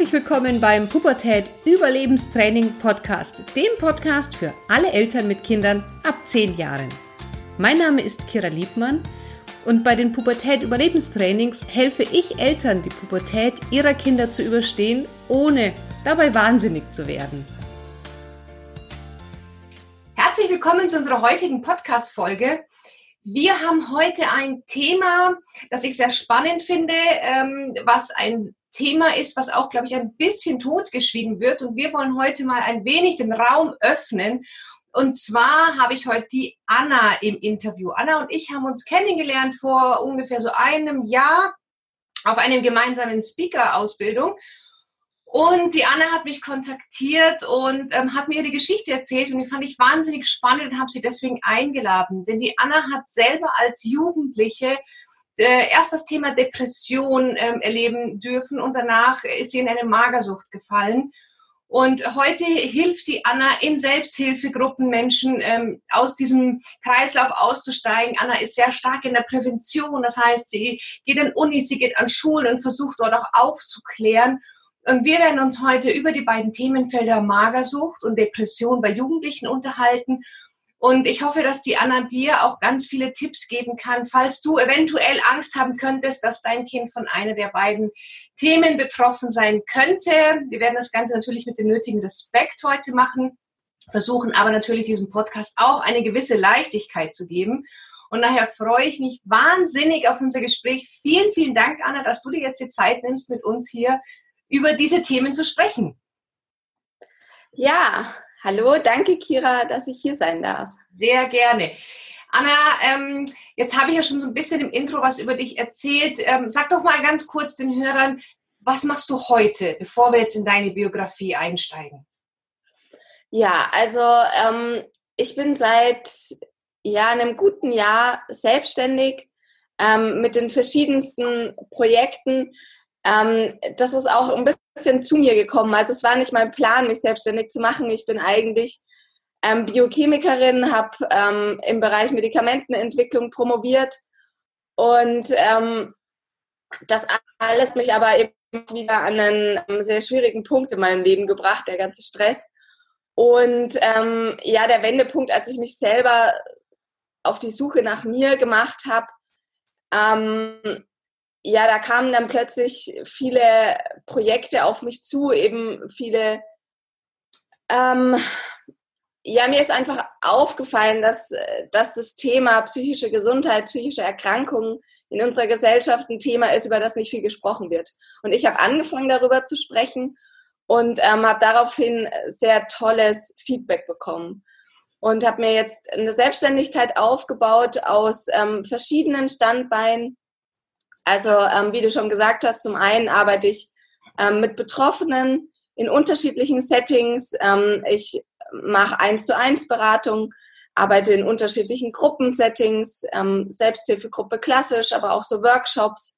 Herzlich willkommen beim Pubertät Überlebenstraining Podcast, dem Podcast für alle Eltern mit Kindern ab 10 Jahren. Mein Name ist Kira Liebmann und bei den Pubertät Überlebenstrainings helfe ich Eltern, die Pubertät ihrer Kinder zu überstehen, ohne dabei wahnsinnig zu werden. Herzlich willkommen zu unserer heutigen Podcast-Folge. Wir haben heute ein Thema, das ich sehr spannend finde, ähm, was ein Thema ist, was auch, glaube ich, ein bisschen totgeschwiegen wird. Und wir wollen heute mal ein wenig den Raum öffnen. Und zwar habe ich heute die Anna im Interview. Anna und ich haben uns kennengelernt vor ungefähr so einem Jahr auf einem gemeinsamen Speaker-Ausbildung. Und die Anna hat mich kontaktiert und ähm, hat mir die Geschichte erzählt und die fand ich wahnsinnig spannend und habe sie deswegen eingeladen. Denn die Anna hat selber als Jugendliche äh, erst das Thema Depression ähm, erleben dürfen und danach ist sie in eine Magersucht gefallen. Und heute hilft die Anna in Selbsthilfegruppen Menschen ähm, aus diesem Kreislauf auszusteigen. Anna ist sehr stark in der Prävention. Das heißt, sie geht an Unis, sie geht an Schulen und versucht dort auch aufzuklären. Und wir werden uns heute über die beiden Themenfelder Magersucht und Depression bei Jugendlichen unterhalten. Und ich hoffe, dass die Anna dir auch ganz viele Tipps geben kann, falls du eventuell Angst haben könntest, dass dein Kind von einer der beiden Themen betroffen sein könnte. Wir werden das Ganze natürlich mit dem nötigen Respekt heute machen, versuchen aber natürlich diesem Podcast auch eine gewisse Leichtigkeit zu geben. Und daher freue ich mich wahnsinnig auf unser Gespräch. Vielen, vielen Dank, Anna, dass du dir jetzt die Zeit nimmst, mit uns hier über diese Themen zu sprechen. Ja, hallo, danke Kira, dass ich hier sein darf. Sehr gerne. Anna, ähm, jetzt habe ich ja schon so ein bisschen im Intro was über dich erzählt. Ähm, sag doch mal ganz kurz den Hörern, was machst du heute, bevor wir jetzt in deine Biografie einsteigen? Ja, also ähm, ich bin seit ja, einem guten Jahr selbstständig ähm, mit den verschiedensten Projekten ähm, das ist auch ein bisschen zu mir gekommen. Also es war nicht mein Plan, mich selbstständig zu machen. Ich bin eigentlich ähm, Biochemikerin, habe ähm, im Bereich Medikamentenentwicklung promoviert und ähm, das alles mich aber eben wieder an einen ähm, sehr schwierigen Punkt in meinem Leben gebracht, der ganze Stress. Und ähm, ja, der Wendepunkt, als ich mich selber auf die Suche nach mir gemacht habe, ja, da kamen dann plötzlich viele Projekte auf mich zu, eben viele, ähm, ja, mir ist einfach aufgefallen, dass, dass das Thema psychische Gesundheit, psychische Erkrankungen in unserer Gesellschaft ein Thema ist, über das nicht viel gesprochen wird. Und ich habe angefangen, darüber zu sprechen und ähm, habe daraufhin sehr tolles Feedback bekommen und habe mir jetzt eine Selbstständigkeit aufgebaut aus ähm, verschiedenen Standbeinen also ähm, wie du schon gesagt hast, zum einen arbeite ich ähm, mit Betroffenen in unterschiedlichen Settings. Ähm, ich mache eins zu eins Beratung, arbeite in unterschiedlichen Gruppensettings, ähm, Selbsthilfegruppe klassisch, aber auch so Workshops.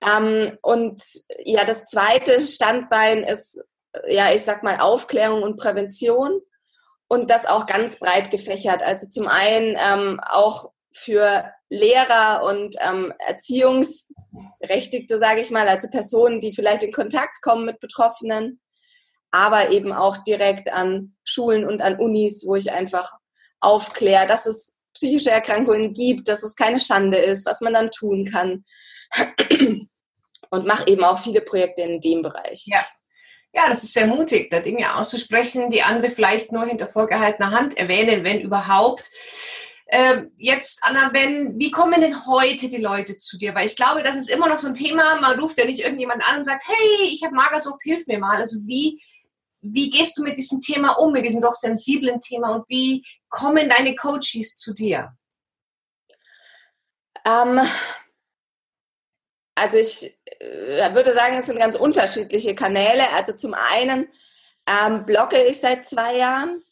Ähm, und ja, das zweite Standbein ist, ja, ich sag mal Aufklärung und Prävention und das auch ganz breit gefächert. Also zum einen ähm, auch für Lehrer und ähm, Erziehungsberechtigte, sage ich mal, also Personen, die vielleicht in Kontakt kommen mit Betroffenen, aber eben auch direkt an Schulen und an Unis, wo ich einfach aufkläre, dass es psychische Erkrankungen gibt, dass es keine Schande ist, was man dann tun kann. Und mache eben auch viele Projekte in dem Bereich. Ja. Ja, das ist sehr mutig, da Dinge auszusprechen, die andere vielleicht nur hinter vorgehaltener Hand erwähnen, wenn überhaupt. Ähm, jetzt, Anna, wenn, wie kommen denn heute die Leute zu dir? Weil ich glaube, das ist immer noch so ein Thema. Man ruft ja nicht irgendjemand an und sagt, hey, ich habe Magersucht, hilf mir mal. Also wie, wie gehst du mit diesem Thema um, mit diesem doch sensiblen Thema und wie kommen deine Coaches zu dir? Ähm, also ich äh, würde sagen, es sind ganz unterschiedliche Kanäle. Also zum einen ähm, blogge ich seit zwei Jahren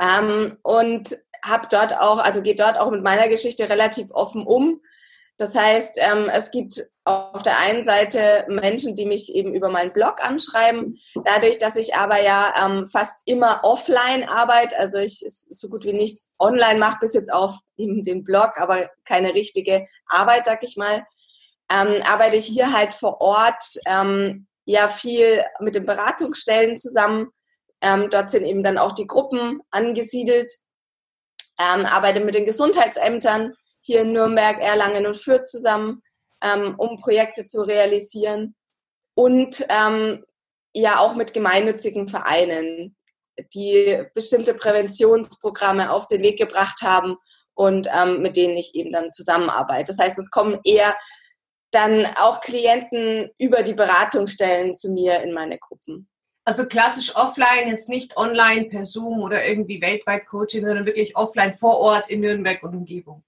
ähm, und habe dort auch, also geht dort auch mit meiner Geschichte relativ offen um. Das heißt, ähm, es gibt auf der einen Seite Menschen, die mich eben über meinen Blog anschreiben. Dadurch, dass ich aber ja ähm, fast immer offline arbeite, also ich so gut wie nichts online mache, bis jetzt auf eben den Blog, aber keine richtige Arbeit, sag ich mal, ähm, arbeite ich hier halt vor Ort ähm, ja viel mit den Beratungsstellen zusammen. Ähm, dort sind eben dann auch die Gruppen angesiedelt. Ähm, arbeite mit den Gesundheitsämtern hier in Nürnberg, Erlangen und Fürth zusammen, ähm, um Projekte zu realisieren. Und ähm, ja auch mit gemeinnützigen Vereinen, die bestimmte Präventionsprogramme auf den Weg gebracht haben und ähm, mit denen ich eben dann zusammenarbeite. Das heißt, es kommen eher dann auch Klienten über die Beratungsstellen zu mir in meine Gruppen. Also klassisch offline, jetzt nicht online per Zoom oder irgendwie weltweit Coaching, sondern wirklich offline vor Ort in Nürnberg und Umgebung.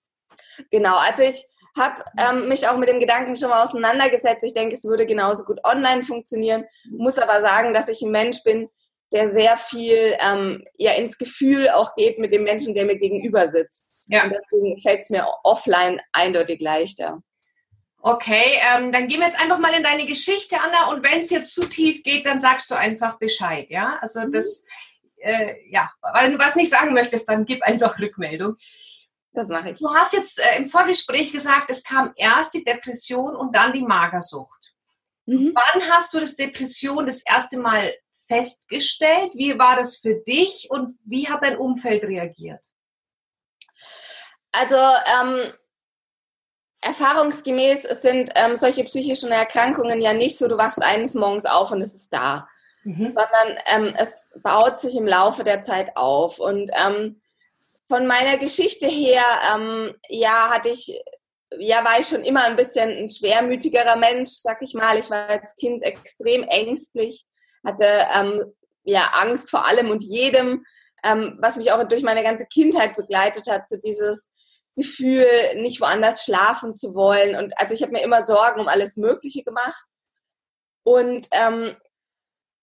Genau, also ich habe ähm, mich auch mit dem Gedanken schon mal auseinandergesetzt. Ich denke, es würde genauso gut online funktionieren, muss aber sagen, dass ich ein Mensch bin, der sehr viel ähm, ja ins Gefühl auch geht mit dem Menschen, der mir gegenüber sitzt. Ja. Und deswegen fällt es mir offline eindeutig leichter. Okay, ähm, dann gehen wir jetzt einfach mal in deine Geschichte, Anna. Und wenn es dir zu tief geht, dann sagst du einfach Bescheid, ja? Also mhm. das, äh, ja, wenn du was nicht sagen möchtest, dann gib einfach Rückmeldung. Das mache ich. Du hast jetzt äh, im Vorgespräch gesagt, es kam erst die Depression und dann die Magersucht. Mhm. Wann hast du das Depression das erste Mal festgestellt? Wie war das für dich und wie hat dein Umfeld reagiert? Also ähm, erfahrungsgemäß sind ähm, solche psychischen Erkrankungen ja nicht so, du wachst eines Morgens auf und es ist da, mhm. sondern ähm, es baut sich im Laufe der Zeit auf. Und ähm, von meiner Geschichte her, ähm, ja, hatte ich, ja, war ich schon immer ein bisschen ein schwermütigerer Mensch, sag ich mal. Ich war als Kind extrem ängstlich, hatte ähm, ja Angst vor allem und jedem, ähm, was mich auch durch meine ganze Kindheit begleitet hat, so dieses Gefühl, nicht woanders schlafen zu wollen. Und also ich habe mir immer Sorgen um alles Mögliche gemacht. Und ähm,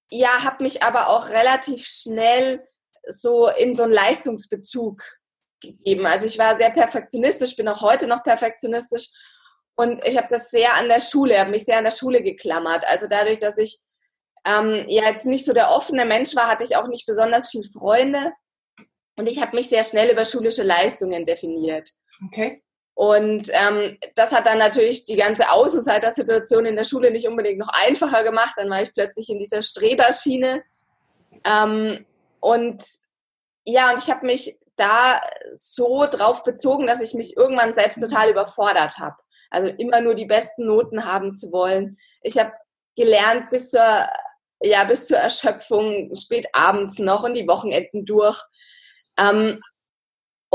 ja, habe mich aber auch relativ schnell so in so einen Leistungsbezug gegeben. Also ich war sehr perfektionistisch, bin auch heute noch perfektionistisch. Und ich habe das sehr an der Schule, habe mich sehr an der Schule geklammert. Also dadurch, dass ich ähm, ja jetzt nicht so der offene Mensch war, hatte ich auch nicht besonders viele Freunde. Und ich habe mich sehr schnell über schulische Leistungen definiert. Okay. Und ähm, das hat dann natürlich die ganze Außenseiter-Situation in der Schule nicht unbedingt noch einfacher gemacht. Dann war ich plötzlich in dieser Streberschiene. Ähm, und ja, und ich habe mich da so drauf bezogen, dass ich mich irgendwann selbst total überfordert habe. Also immer nur die besten Noten haben zu wollen. Ich habe gelernt bis zur, ja, bis zur Erschöpfung, spät abends noch und die Wochenenden durch. Ähm,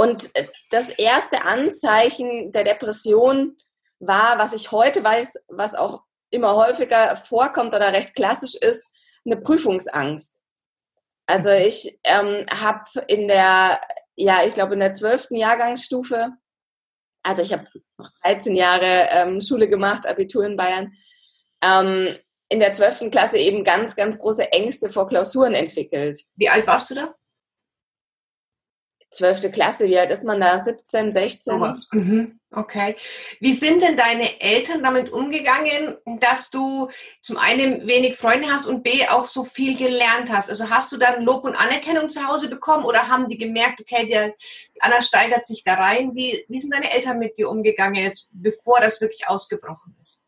und das erste Anzeichen der Depression war, was ich heute weiß, was auch immer häufiger vorkommt oder recht klassisch ist, eine Prüfungsangst. Also ich ähm, habe in der, ja, ich glaube in der zwölften Jahrgangsstufe, also ich habe noch 13 Jahre ähm, Schule gemacht, Abitur in Bayern, ähm, in der zwölften Klasse eben ganz, ganz große Ängste vor Klausuren entwickelt. Wie alt warst du da? Zwölfte Klasse, wie alt ist man da? 17, 16? Oh, mhm. Okay. Wie sind denn deine Eltern damit umgegangen, dass du zum einen wenig Freunde hast und B auch so viel gelernt hast? Also hast du dann Lob und Anerkennung zu Hause bekommen oder haben die gemerkt, okay, der Anna steigert sich da rein? Wie, wie sind deine Eltern mit dir umgegangen jetzt, bevor das wirklich ausgebrochen ist?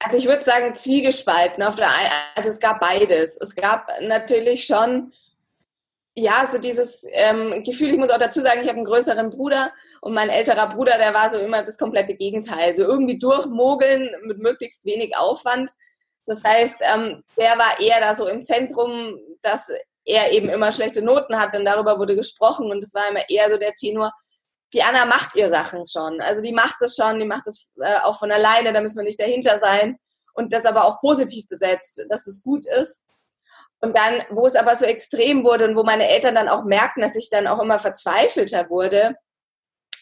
Also ich würde sagen zwiegespalten. Auf der also es gab beides. Es gab natürlich schon ja, so dieses ähm, Gefühl, ich muss auch dazu sagen, ich habe einen größeren Bruder und mein älterer Bruder, der war so immer das komplette Gegenteil. So irgendwie durchmogeln mit möglichst wenig Aufwand. Das heißt, ähm, der war eher da so im Zentrum, dass er eben immer schlechte Noten hat und darüber wurde gesprochen und es war immer eher so der Tenor, die Anna macht ihr Sachen schon. Also die macht das schon, die macht das äh, auch von alleine, da müssen wir nicht dahinter sein und das aber auch positiv besetzt, dass es gut ist. Und dann, wo es aber so extrem wurde und wo meine Eltern dann auch merkten, dass ich dann auch immer verzweifelter wurde,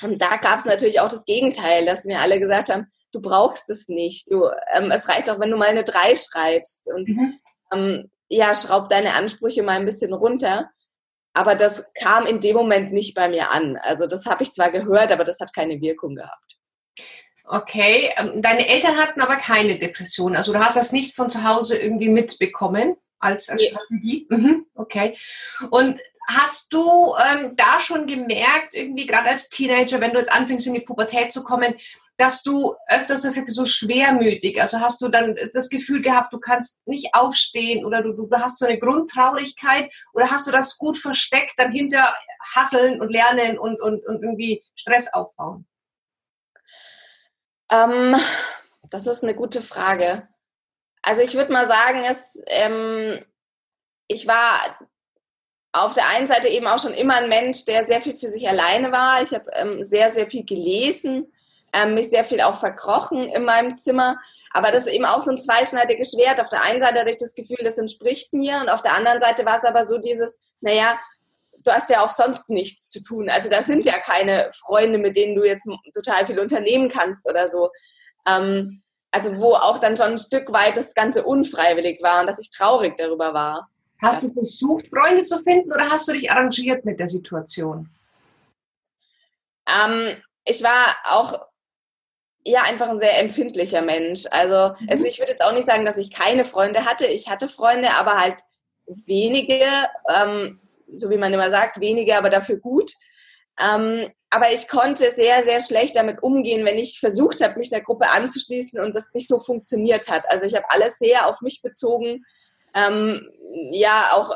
und da gab es natürlich auch das Gegenteil, dass mir alle gesagt haben, du brauchst es nicht. Du, ähm, es reicht auch, wenn du mal eine 3 schreibst. Und mhm. ähm, ja, schraub deine Ansprüche mal ein bisschen runter. Aber das kam in dem Moment nicht bei mir an. Also das habe ich zwar gehört, aber das hat keine Wirkung gehabt. Okay, ähm, deine Eltern hatten aber keine Depression. Also du hast das nicht von zu Hause irgendwie mitbekommen? Als, als ja. Strategie. Mhm, okay. Und hast du ähm, da schon gemerkt, irgendwie gerade als Teenager, wenn du jetzt anfängst in die Pubertät zu kommen, dass du öfters du sagst, so schwermütig, also hast du dann das Gefühl gehabt, du kannst nicht aufstehen oder du, du hast so eine Grundtraurigkeit oder hast du das gut versteckt, dann hinter Hasseln und Lernen und, und, und irgendwie Stress aufbauen? Ähm, das ist eine gute Frage. Also ich würde mal sagen, es, ähm, ich war auf der einen Seite eben auch schon immer ein Mensch, der sehr viel für sich alleine war. Ich habe ähm, sehr, sehr viel gelesen, ähm, mich sehr viel auch verkrochen in meinem Zimmer. Aber das ist eben auch so ein zweischneidiges Schwert. Auf der einen Seite hatte ich das Gefühl, das entspricht mir. Und auf der anderen Seite war es aber so dieses, naja, du hast ja auch sonst nichts zu tun. Also da sind ja keine Freunde, mit denen du jetzt total viel unternehmen kannst oder so. Ähm, also wo auch dann schon ein Stück weit das Ganze unfreiwillig war und dass ich traurig darüber war. Hast du versucht, Freunde zu finden oder hast du dich arrangiert mit der Situation? Ähm, ich war auch ja einfach ein sehr empfindlicher Mensch. Also, mhm. also ich würde jetzt auch nicht sagen, dass ich keine Freunde hatte. Ich hatte Freunde, aber halt wenige, ähm, so wie man immer sagt, wenige, aber dafür gut. Ähm, aber ich konnte sehr, sehr schlecht damit umgehen, wenn ich versucht habe, mich der Gruppe anzuschließen und das nicht so funktioniert hat. Also ich habe alles sehr auf mich bezogen. Ähm, ja, auch,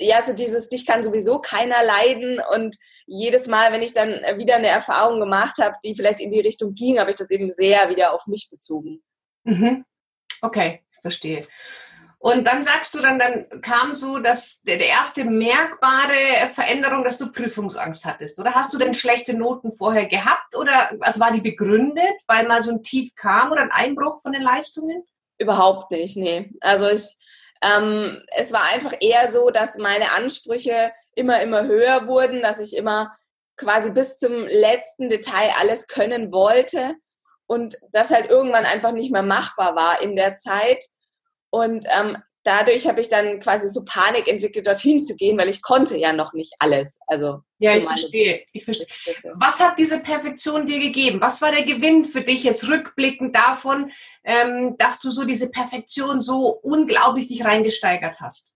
ja, so dieses, dich kann sowieso keiner leiden und jedes Mal, wenn ich dann wieder eine Erfahrung gemacht habe, die vielleicht in die Richtung ging, habe ich das eben sehr wieder auf mich bezogen. Mhm. Okay, verstehe. Und dann sagst du dann, dann kam so dass der, der erste merkbare Veränderung, dass du Prüfungsangst hattest. Oder hast du denn schlechte Noten vorher gehabt? Oder also war die begründet, weil mal so ein Tief kam oder ein Einbruch von den Leistungen? Überhaupt nicht, nee. Also ich, ähm, es war einfach eher so, dass meine Ansprüche immer, immer höher wurden, dass ich immer quasi bis zum letzten Detail alles können wollte und das halt irgendwann einfach nicht mehr machbar war in der Zeit und ähm, dadurch habe ich dann quasi so Panik entwickelt, dorthin zu gehen, weil ich konnte ja noch nicht alles. Also ja, ich verstehe. Ich verstehe. Was hat diese Perfektion dir gegeben? Was war der Gewinn für dich jetzt rückblickend davon, ähm, dass du so diese Perfektion so unglaublich dich reingesteigert hast?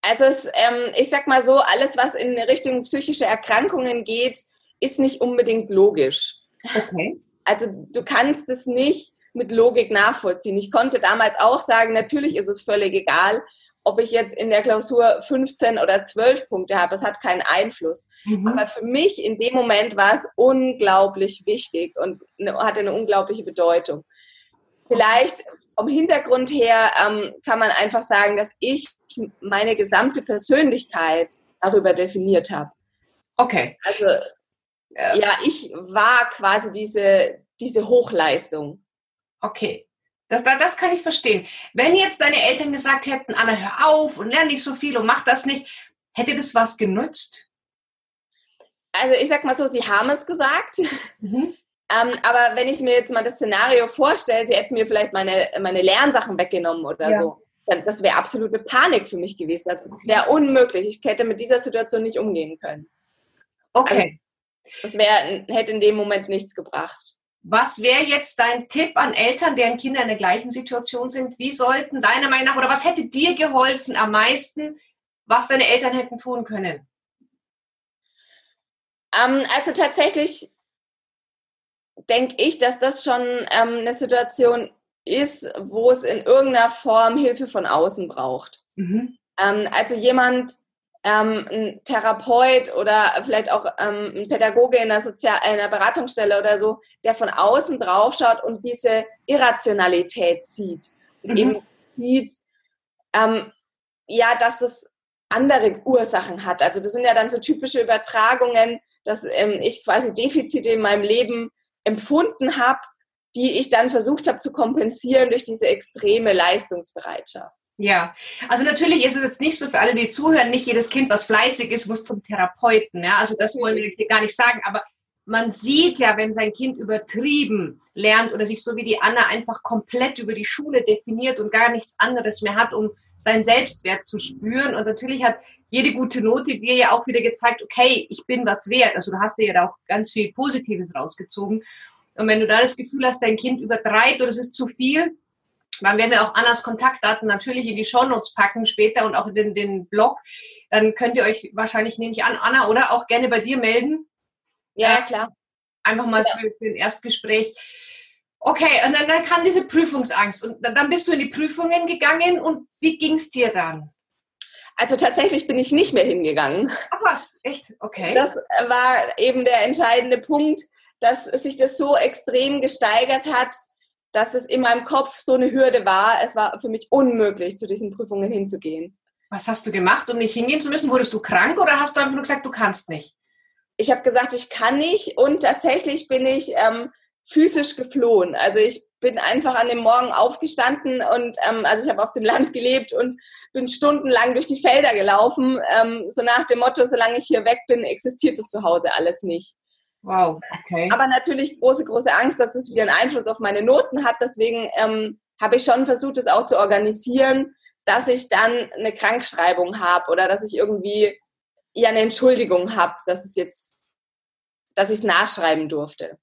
Also es, ähm, ich sag mal so, alles, was in Richtung psychische Erkrankungen geht, ist nicht unbedingt logisch. Okay. Also du kannst es nicht mit Logik nachvollziehen. Ich konnte damals auch sagen, natürlich ist es völlig egal, ob ich jetzt in der Klausur 15 oder 12 Punkte habe. Es hat keinen Einfluss. Mhm. Aber für mich in dem Moment war es unglaublich wichtig und hatte eine unglaubliche Bedeutung. Vielleicht vom Hintergrund her ähm, kann man einfach sagen, dass ich meine gesamte Persönlichkeit darüber definiert habe. Okay. Also ja, ich war quasi diese, diese Hochleistung. Okay. Das, das kann ich verstehen. Wenn jetzt deine Eltern gesagt hätten, Anna, hör auf und lerne nicht so viel und mach das nicht, hätte das was genutzt? Also ich sag mal so, sie haben es gesagt. Mhm. Ähm, aber wenn ich mir jetzt mal das Szenario vorstelle, sie hätten mir vielleicht meine, meine Lernsachen weggenommen oder ja. so, dann das wäre absolute Panik für mich gewesen. Also das wäre unmöglich. Ich hätte mit dieser Situation nicht umgehen können. Okay. Also, das wär, hätte in dem Moment nichts gebracht. Was wäre jetzt dein Tipp an Eltern, deren Kinder in der gleichen Situation sind? Wie sollten deiner Meinung nach, oder was hätte dir geholfen am meisten, was deine Eltern hätten tun können? Ähm, also tatsächlich denke ich, dass das schon ähm, eine Situation ist, wo es in irgendeiner Form Hilfe von außen braucht. Mhm. Ähm, also jemand, ähm, ein Therapeut oder vielleicht auch ähm, ein Pädagoge in einer, Sozial in einer Beratungsstelle oder so, der von außen drauf schaut und diese Irrationalität sieht. Und mhm. eben sieht, ähm, ja, dass es andere Ursachen hat. Also das sind ja dann so typische Übertragungen, dass ähm, ich quasi Defizite in meinem Leben empfunden habe, die ich dann versucht habe zu kompensieren durch diese extreme Leistungsbereitschaft. Ja, also natürlich ist es jetzt nicht so für alle, die zuhören, nicht jedes Kind, was fleißig ist, muss zum Therapeuten. Ja? Also das wollen wir hier gar nicht sagen. Aber man sieht ja, wenn sein Kind übertrieben lernt oder sich so wie die Anna einfach komplett über die Schule definiert und gar nichts anderes mehr hat, um seinen Selbstwert zu spüren. Und natürlich hat jede gute Note dir ja auch wieder gezeigt, okay, ich bin was wert. Also du hast dir ja da auch ganz viel Positives rausgezogen. Und wenn du da das Gefühl hast, dein Kind übertreibt oder es ist zu viel, dann werden wir auch Annas Kontaktdaten natürlich in die Shownotes packen später und auch in den, den Blog. Dann könnt ihr euch wahrscheinlich, nehme ich an, Anna, oder auch gerne bei dir melden. Ja, äh, klar. Einfach mal ja. für, für ein Erstgespräch. Okay, und dann, dann kam diese Prüfungsangst und dann bist du in die Prüfungen gegangen und wie ging es dir dann? Also tatsächlich bin ich nicht mehr hingegangen. Ach was, echt? Okay. Das war eben der entscheidende Punkt, dass sich das so extrem gesteigert hat, dass es in meinem Kopf so eine Hürde war. Es war für mich unmöglich, zu diesen Prüfungen hinzugehen. Was hast du gemacht, um nicht hingehen zu müssen? Wurdest du krank oder hast du einfach nur gesagt, du kannst nicht? Ich habe gesagt, ich kann nicht und tatsächlich bin ich ähm, physisch geflohen. Also ich bin einfach an dem Morgen aufgestanden und ähm, also ich habe auf dem Land gelebt und bin stundenlang durch die Felder gelaufen, ähm, so nach dem Motto, solange ich hier weg bin, existiert es zu Hause alles nicht. Wow, okay. Aber natürlich große, große Angst, dass es wieder einen Einfluss auf meine Noten hat. Deswegen ähm, habe ich schon versucht, es auch zu organisieren, dass ich dann eine Krankschreibung habe oder dass ich irgendwie ja eine Entschuldigung habe, dass es jetzt, dass ich es nachschreiben durfte.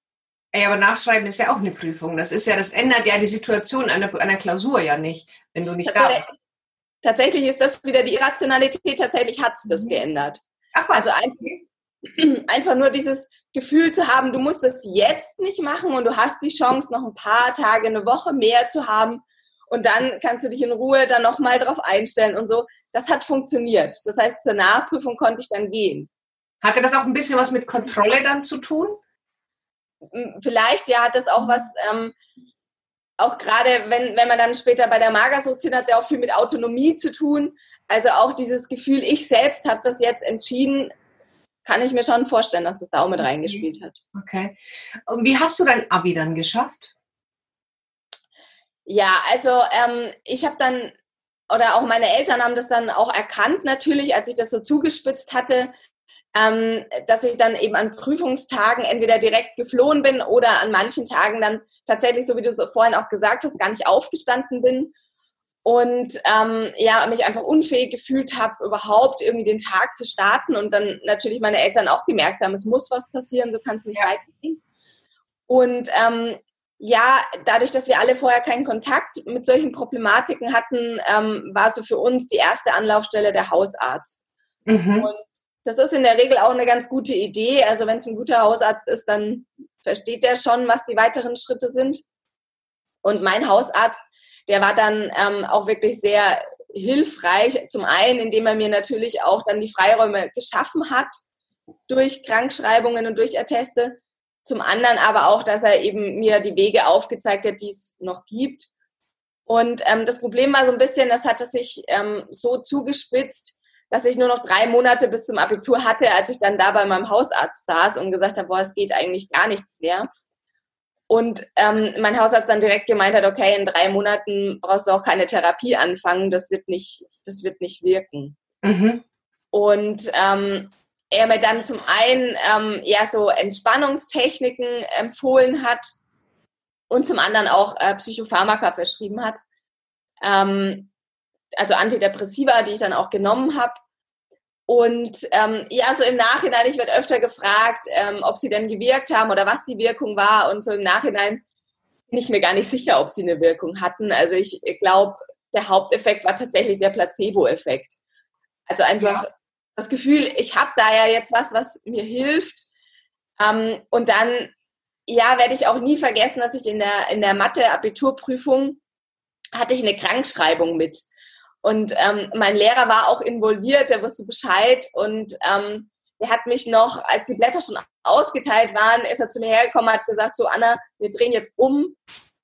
Ey, aber nachschreiben ist ja auch eine Prüfung. Das ist ja, das ändert ja die Situation einer, einer Klausur ja nicht, wenn du nicht da bist. Tatsächlich ist das wieder die Irrationalität, tatsächlich hat es das mhm. geändert. Ach was? Also einfach, einfach nur dieses Gefühl zu haben, du musst es jetzt nicht machen und du hast die Chance, noch ein paar Tage, eine Woche mehr zu haben und dann kannst du dich in Ruhe dann nochmal drauf einstellen und so. Das hat funktioniert. Das heißt, zur Nachprüfung konnte ich dann gehen. Hatte das auch ein bisschen was mit Kontrolle dann zu tun? vielleicht ja hat das auch was, ähm, auch gerade wenn, wenn man dann später bei der Magersucht sind, hat es ja auch viel mit Autonomie zu tun. Also auch dieses Gefühl, ich selbst habe das jetzt entschieden, kann ich mir schon vorstellen, dass es da auch mit reingespielt hat. Okay. Und wie hast du dein Abi dann geschafft? Ja, also ähm, ich habe dann, oder auch meine Eltern haben das dann auch erkannt natürlich, als ich das so zugespitzt hatte, ähm, dass ich dann eben an Prüfungstagen entweder direkt geflohen bin oder an manchen Tagen dann tatsächlich, so wie du es vorhin auch gesagt hast, gar nicht aufgestanden bin und ähm, ja, mich einfach unfähig gefühlt habe, überhaupt irgendwie den Tag zu starten und dann natürlich meine Eltern auch gemerkt haben, es muss was passieren, so kann es nicht ja. weitergehen. Und ähm, ja, dadurch, dass wir alle vorher keinen Kontakt mit solchen Problematiken hatten, ähm, war so für uns die erste Anlaufstelle der Hausarzt. Mhm. Und das ist in der Regel auch eine ganz gute Idee. Also wenn es ein guter Hausarzt ist, dann versteht der schon, was die weiteren Schritte sind. Und mein Hausarzt, der war dann ähm, auch wirklich sehr hilfreich. Zum einen, indem er mir natürlich auch dann die Freiräume geschaffen hat durch Krankschreibungen und durch Atteste. Zum anderen aber auch, dass er eben mir die Wege aufgezeigt hat, die es noch gibt. Und ähm, das Problem war so ein bisschen, das hatte sich ähm, so zugespitzt, dass ich nur noch drei Monate bis zum Abitur hatte, als ich dann da bei meinem Hausarzt saß und gesagt habe, boah, es geht eigentlich gar nichts mehr. Und ähm, mein Hausarzt dann direkt gemeint hat, okay, in drei Monaten brauchst du auch keine Therapie anfangen, das wird nicht, das wird nicht wirken. Mhm. Und ähm, er mir dann zum einen ähm, ja so Entspannungstechniken empfohlen hat und zum anderen auch äh, Psychopharmaka verschrieben hat. Ähm, also Antidepressiva, die ich dann auch genommen habe. Und ähm, ja, so im Nachhinein, ich werde öfter gefragt, ähm, ob sie denn gewirkt haben oder was die Wirkung war. Und so im Nachhinein bin ich mir gar nicht sicher, ob sie eine Wirkung hatten. Also ich glaube, der Haupteffekt war tatsächlich der Placebo-Effekt. Also einfach ja. das Gefühl, ich habe da ja jetzt was, was mir hilft. Ähm, und dann, ja, werde ich auch nie vergessen, dass ich in der, in der Mathe-Abiturprüfung hatte ich eine Krankschreibung mit. Und ähm, mein Lehrer war auch involviert, der wusste Bescheid und ähm, der hat mich noch, als die Blätter schon ausgeteilt waren, ist er zu mir hergekommen, hat gesagt, so Anna, wir drehen jetzt um,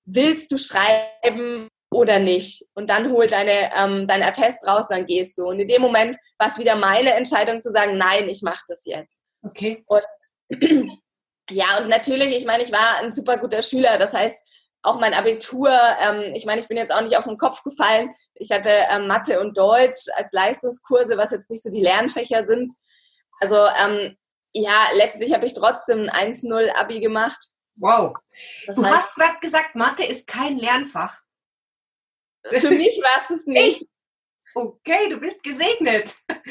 willst du schreiben oder nicht? Und dann hol deine, ähm, dein Attest raus, dann gehst du. Und in dem Moment war es wieder meine Entscheidung zu sagen, nein, ich mache das jetzt. Okay. Und ja, und natürlich, ich meine, ich war ein super guter Schüler. Das heißt, auch mein Abitur, ähm, ich meine, ich bin jetzt auch nicht auf den Kopf gefallen. Ich hatte ähm, Mathe und Deutsch als Leistungskurse, was jetzt nicht so die Lernfächer sind. Also ähm, ja, letztlich habe ich trotzdem ein 1-0 Abi gemacht. Wow. Das du heißt, hast gerade gesagt, Mathe ist kein Lernfach. Für mich war es es nicht. Okay, du bist gesegnet.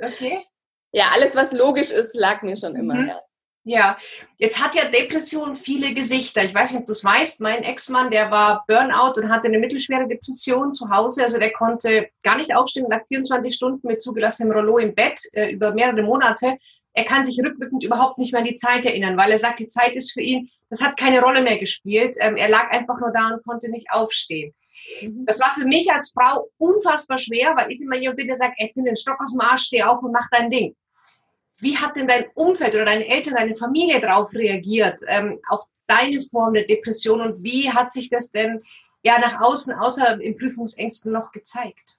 Okay. Ja, alles, was logisch ist, lag mir schon immer. Mhm. Ja. Ja, jetzt hat ja Depression viele Gesichter. Ich weiß nicht, ob du es weißt. Mein Ex-Mann, der war Burnout und hatte eine mittelschwere Depression zu Hause. Also der konnte gar nicht aufstehen, lag 24 Stunden mit zugelassenem Rollo im Bett äh, über mehrere Monate. er kann sich rückwirkend überhaupt nicht mehr an die Zeit erinnern, weil er sagt, die Zeit ist für ihn, das hat keine Rolle mehr gespielt. Ähm, er lag einfach nur da und konnte nicht aufstehen. Mhm. Das war für mich als Frau unfassbar schwer, weil ich immer jemand bin, der sagt, ey, nimm den Stock aus dem Arsch, steh auf und mach dein Ding. Wie hat denn dein Umfeld oder deine Eltern, deine Familie darauf reagiert, ähm, auf deine Form der Depression und wie hat sich das denn ja nach außen, außer in Prüfungsängsten, noch gezeigt?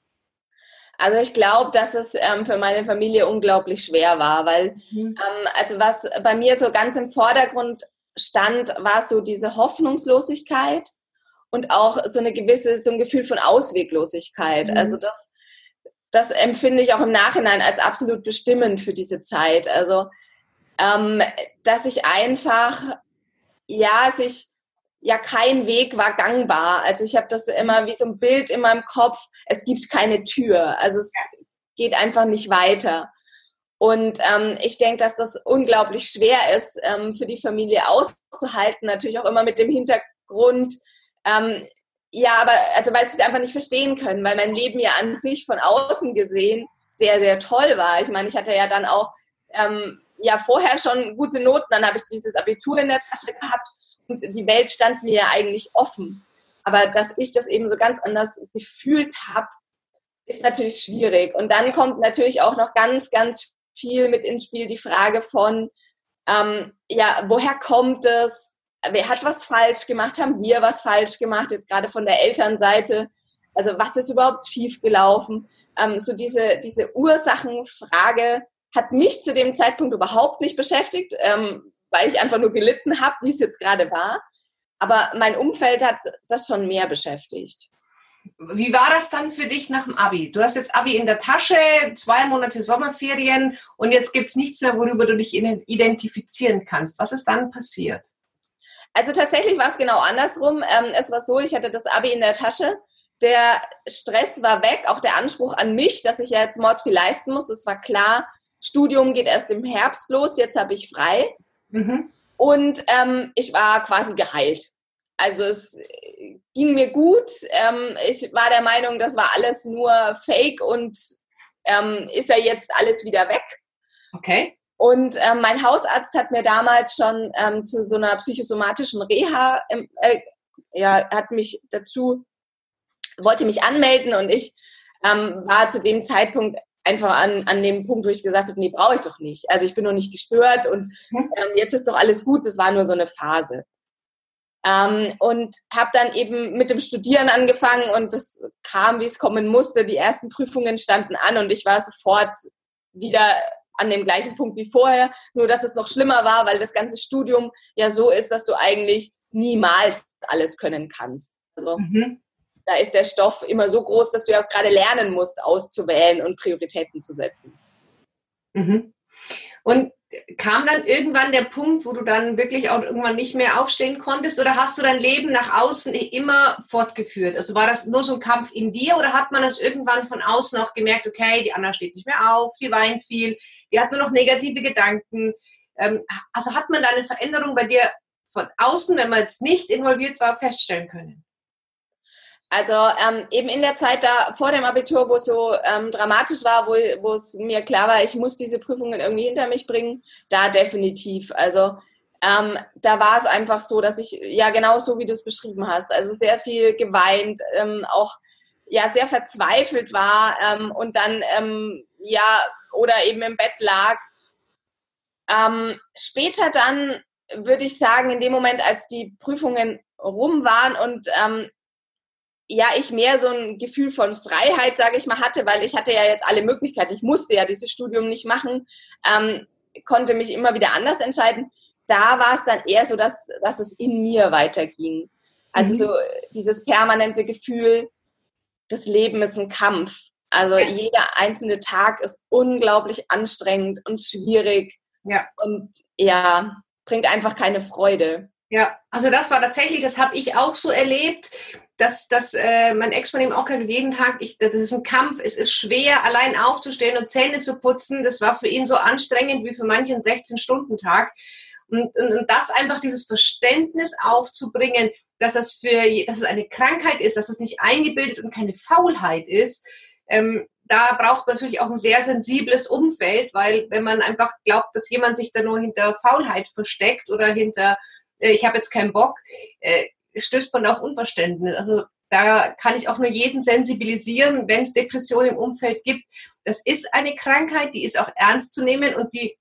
Also ich glaube, dass es ähm, für meine Familie unglaublich schwer war, weil mhm. ähm, also was bei mir so ganz im Vordergrund stand, war so diese Hoffnungslosigkeit und auch so eine gewisse so ein Gefühl von Ausweglosigkeit. Mhm. Also das das empfinde ich auch im Nachhinein als absolut bestimmend für diese Zeit. Also ähm, dass ich einfach ja sich ja kein Weg war gangbar. Also ich habe das immer wie so ein Bild in meinem Kopf. Es gibt keine Tür. Also es geht einfach nicht weiter. Und ähm, ich denke, dass das unglaublich schwer ist ähm, für die Familie auszuhalten. Natürlich auch immer mit dem Hintergrund. Ähm, ja, aber also weil sie es einfach nicht verstehen können, weil mein Leben ja an sich von außen gesehen sehr, sehr toll war. Ich meine, ich hatte ja dann auch ähm, ja vorher schon gute Noten, dann habe ich dieses Abitur in der Tasche gehabt und die Welt stand mir ja eigentlich offen. Aber dass ich das eben so ganz anders gefühlt habe, ist natürlich schwierig. Und dann kommt natürlich auch noch ganz, ganz viel mit ins Spiel die Frage von, ähm, ja, woher kommt es? Wer hat was falsch gemacht? Haben wir was falsch gemacht? Jetzt gerade von der Elternseite. Also was ist überhaupt schiefgelaufen? Ähm, so diese, diese Ursachenfrage hat mich zu dem Zeitpunkt überhaupt nicht beschäftigt. Ähm, weil ich einfach nur gelitten habe, wie es jetzt gerade war. Aber mein Umfeld hat das schon mehr beschäftigt. Wie war das dann für dich nach dem Abi? Du hast jetzt Abi in der Tasche, zwei Monate Sommerferien und jetzt gibt es nichts mehr, worüber du dich identifizieren kannst. Was ist dann passiert? Also tatsächlich war es genau andersrum. Ähm, es war so, ich hatte das Abi in der Tasche. Der Stress war weg, auch der Anspruch an mich, dass ich ja jetzt Mord viel leisten muss. Es war klar, Studium geht erst im Herbst los, jetzt habe ich frei. Mhm. Und ähm, ich war quasi geheilt. Also es ging mir gut. Ähm, ich war der Meinung, das war alles nur Fake und ähm, ist ja jetzt alles wieder weg. Okay. Und ähm, mein Hausarzt hat mir damals schon ähm, zu so einer psychosomatischen Reha, äh, ja, hat mich dazu, wollte mich anmelden und ich ähm, war zu dem Zeitpunkt einfach an, an dem Punkt, wo ich gesagt habe, nee, brauche ich doch nicht. Also ich bin noch nicht gestört und mhm. ähm, jetzt ist doch alles gut, es war nur so eine Phase. Ähm, und habe dann eben mit dem Studieren angefangen und das kam, wie es kommen musste. Die ersten Prüfungen standen an und ich war sofort wieder an dem gleichen Punkt wie vorher, nur dass es noch schlimmer war, weil das ganze Studium ja so ist, dass du eigentlich niemals alles können kannst. Also mhm da ist der Stoff immer so groß, dass du ja auch gerade lernen musst, auszuwählen und Prioritäten zu setzen. Mhm. Und kam dann irgendwann der Punkt, wo du dann wirklich auch irgendwann nicht mehr aufstehen konntest oder hast du dein Leben nach außen immer fortgeführt? Also war das nur so ein Kampf in dir oder hat man das irgendwann von außen auch gemerkt, okay, die Anna steht nicht mehr auf, die weint viel, die hat nur noch negative Gedanken. Ähm, also hat man da eine Veränderung bei dir von außen, wenn man jetzt nicht involviert war, feststellen können? Also ähm, eben in der Zeit da vor dem Abitur, wo es so ähm, dramatisch war, wo, wo es mir klar war, ich muss diese Prüfungen irgendwie hinter mich bringen, da definitiv. Also ähm, da war es einfach so, dass ich ja genau so, wie du es beschrieben hast, also sehr viel geweint, ähm, auch ja sehr verzweifelt war ähm, und dann ähm, ja oder eben im Bett lag. Ähm, später dann würde ich sagen, in dem Moment, als die Prüfungen rum waren und ähm, ja, ich mehr so ein Gefühl von Freiheit, sage ich mal, hatte, weil ich hatte ja jetzt alle Möglichkeiten. Ich musste ja dieses Studium nicht machen, ähm, konnte mich immer wieder anders entscheiden. Da war es dann eher so, dass, dass es in mir weiterging. Also mhm. so dieses permanente Gefühl, das Leben ist ein Kampf. Also ja. jeder einzelne Tag ist unglaublich anstrengend und schwierig. Ja. Und ja, bringt einfach keine Freude. Ja, also das war tatsächlich, das habe ich auch so erlebt dass, dass äh, mein Ex-Mann ihm auch gesagt jeden Tag, ich, das ist ein Kampf, es ist schwer, allein aufzustehen und Zähne zu putzen. Das war für ihn so anstrengend wie für manchen 16-Stunden-Tag. Und, und, und das einfach dieses Verständnis aufzubringen, dass es für, dass es eine Krankheit ist, dass es nicht eingebildet und keine Faulheit ist, Ähm, da braucht man natürlich auch ein sehr sensibles Umfeld, weil wenn man einfach glaubt, dass jemand sich da nur hinter Faulheit versteckt oder hinter, äh, ich habe jetzt keinen Bock, äh, stößt man auf Unverständnis. Also da kann ich auch nur jeden sensibilisieren, wenn es Depressionen im Umfeld gibt. Das ist eine Krankheit, die ist auch ernst zu nehmen und die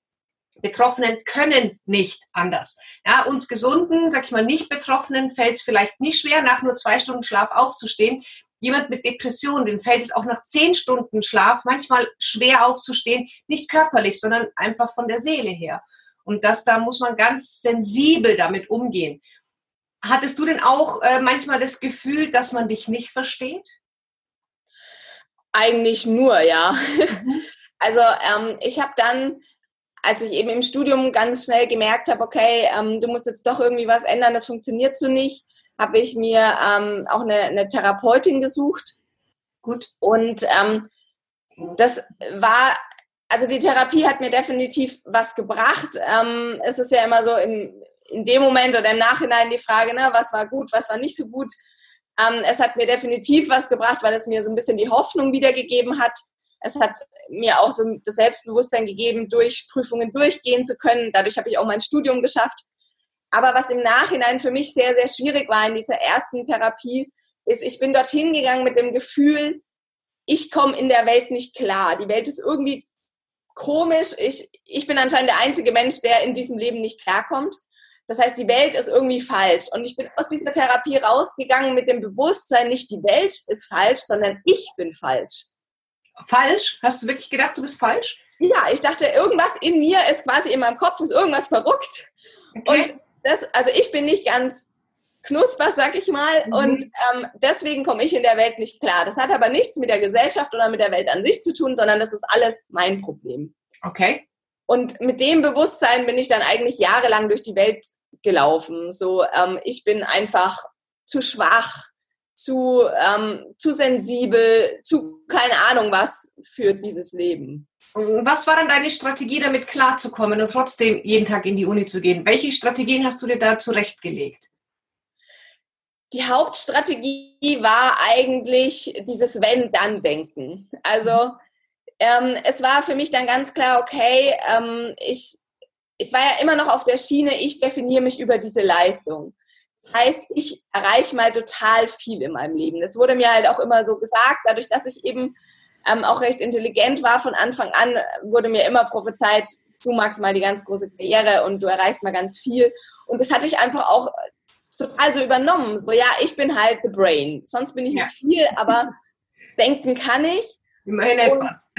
Betroffenen können nicht anders. Ja, uns gesunden, sag ich mal, nicht Betroffenen fällt es vielleicht nicht schwer, nach nur zwei Stunden Schlaf aufzustehen. Jemand mit Depression, den fällt es auch nach zehn Stunden Schlaf manchmal schwer aufzustehen, nicht körperlich, sondern einfach von der Seele her. Und das, da muss man ganz sensibel damit umgehen. Hattest du denn auch äh, manchmal das Gefühl, dass man dich nicht versteht? Eigentlich nur, ja. Mhm. Also ähm, ich habe dann, als ich eben im Studium ganz schnell gemerkt habe, okay, ähm, du musst jetzt doch irgendwie was ändern, das funktioniert so nicht, habe ich mir ähm, auch eine, eine, Therapeutin gesucht. Gut. Und ähm, das war, also die Therapie hat mir definitiv was gebracht. Ähm, es ist ja immer so im, in dem Moment oder im Nachhinein die Frage, ne, was war gut, was war nicht so gut. Ähm, es hat mir definitiv was gebracht, weil es mir so ein bisschen die Hoffnung wiedergegeben hat. Es hat mir auch so das Selbstbewusstsein gegeben, durch Prüfungen durchgehen zu können. Dadurch habe ich auch mein Studium geschafft. Aber was im Nachhinein für mich sehr, sehr schwierig war in dieser ersten Therapie, ist, ich bin dorthin gegangen mit dem Gefühl, ich komme in der Welt nicht klar. Die Welt ist irgendwie komisch. Ich, ich bin anscheinend der einzige Mensch, der in diesem Leben nicht klarkommt. Das heißt, die Welt ist irgendwie falsch. Und ich bin aus dieser Therapie rausgegangen mit dem Bewusstsein, nicht die Welt ist falsch, sondern ich bin falsch. Falsch? Hast du wirklich gedacht, du bist falsch? Ja, ich dachte, irgendwas in mir ist quasi in meinem Kopf, ist irgendwas verrückt. Okay. Und das, also ich bin nicht ganz knusper, sag ich mal. Mhm. Und ähm, deswegen komme ich in der Welt nicht klar. Das hat aber nichts mit der Gesellschaft oder mit der Welt an sich zu tun, sondern das ist alles mein Problem. Okay. Und mit dem Bewusstsein bin ich dann eigentlich jahrelang durch die Welt gelaufen. So, ähm, ich bin einfach zu schwach, zu, ähm, zu sensibel, zu keine Ahnung was für dieses Leben. Was war dann deine Strategie, damit klarzukommen und trotzdem jeden Tag in die Uni zu gehen? Welche Strategien hast du dir da zurechtgelegt? Die Hauptstrategie war eigentlich dieses Wenn-Dann-Denken. Also ähm, es war für mich dann ganz klar, okay, ähm, ich ich war ja immer noch auf der Schiene, ich definiere mich über diese Leistung. Das heißt, ich erreiche mal total viel in meinem Leben. Das wurde mir halt auch immer so gesagt, dadurch, dass ich eben ähm, auch recht intelligent war von Anfang an, wurde mir immer prophezeit, du magst mal die ganz große Karriere und du erreichst mal ganz viel. Und das hatte ich einfach auch total so übernommen. So, ja, ich bin halt the brain. Sonst bin ich ja. nicht viel, aber denken kann ich. Immerhin etwas.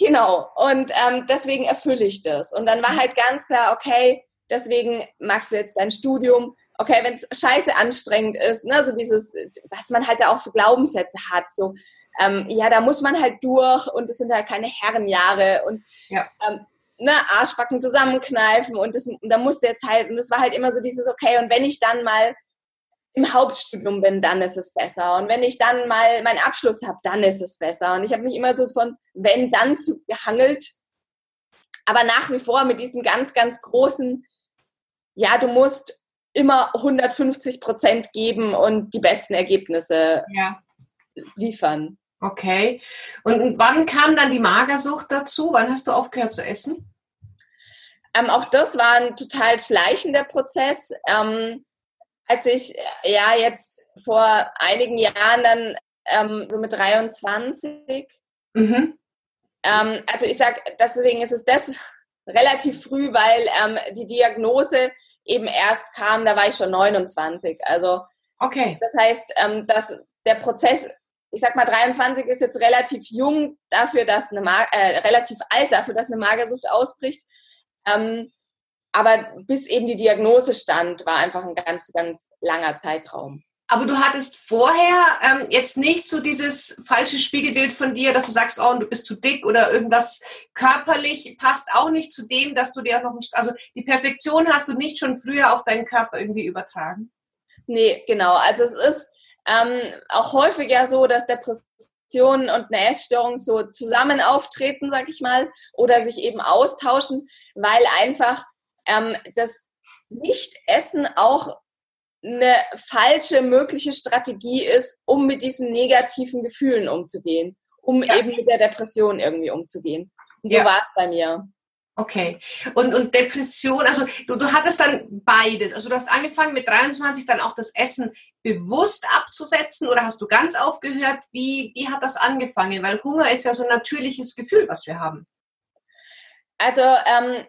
Genau, und ähm, deswegen erfülle ich das. Und dann war halt ganz klar, okay, deswegen magst du jetzt dein Studium. Okay, wenn es scheiße anstrengend ist, ne, so dieses, was man halt da auch für Glaubenssätze hat, so, ähm, ja, da muss man halt durch und es sind halt keine Herrenjahre und ja. ähm, ne, Arschbacken zusammenkneifen und, das, und da musste jetzt halt, und das war halt immer so dieses, okay, und wenn ich dann mal im Hauptstudium bin, dann ist es besser. Und wenn ich dann mal meinen Abschluss habe, dann ist es besser. Und ich habe mich immer so von wenn dann zu gehangelt. Aber nach wie vor mit diesem ganz, ganz großen, ja, du musst immer 150 Prozent geben und die besten Ergebnisse ja. liefern. Okay. Und wann kam dann die Magersucht dazu? Wann hast du aufgehört zu essen? Ähm, auch das war ein total schleichender Prozess. Ähm, als ich äh, ja jetzt vor einigen Jahren dann ähm, so mit 23, mhm. ähm, also ich sag, deswegen ist es das relativ früh, weil ähm, die Diagnose eben erst kam, da war ich schon 29. Also okay. das heißt, ähm, dass der Prozess, ich sag mal 23 ist jetzt relativ jung dafür, dass eine Mag äh, relativ alt dafür, dass eine Magersucht ausbricht. Ähm, aber bis eben die Diagnose stand, war einfach ein ganz, ganz langer Zeitraum. Aber du hattest vorher ähm, jetzt nicht so dieses falsche Spiegelbild von dir, dass du sagst, oh, du bist zu dick oder irgendwas körperlich passt auch nicht zu dem, dass du dir noch, also die Perfektion hast du nicht schon früher auf deinen Körper irgendwie übertragen? Nee, genau. Also es ist ähm, auch häufiger so, dass Depressionen und eine Essstörung so zusammen auftreten, sag ich mal, oder sich eben austauschen, weil einfach ähm, das Nicht-Essen auch eine falsche mögliche Strategie ist, um mit diesen negativen Gefühlen umzugehen. um ja. eben mit der Depression irgendwie umzugehen. Und so ja. war es bei mir. Okay. Und, und Depression, also du, du hattest dann beides. Also du hast angefangen mit 23 dann auch das Essen bewusst abzusetzen oder hast du ganz aufgehört? Wie, wie hat das angefangen? Weil Hunger ist ja so ein natürliches Gefühl, was wir haben. Also ähm,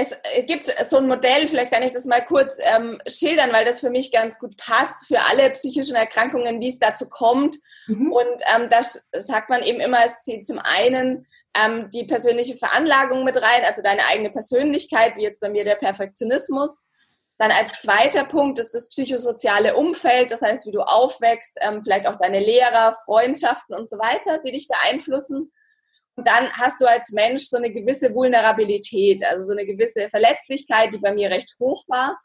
es gibt so ein Modell, vielleicht kann ich das mal kurz ähm, schildern, weil das für mich ganz gut passt, für alle psychischen Erkrankungen, wie es dazu kommt. Mhm. Und ähm, das sagt man eben immer, es zieht zum einen ähm, die persönliche Veranlagung mit rein, also deine eigene Persönlichkeit, wie jetzt bei mir der Perfektionismus. Dann als zweiter Punkt ist das psychosoziale Umfeld, das heißt, wie du aufwächst, ähm, vielleicht auch deine Lehrer, Freundschaften und so weiter, die dich beeinflussen. Und dann hast du als Mensch so eine gewisse Vulnerabilität, also so eine gewisse Verletzlichkeit, die bei mir recht hoch war.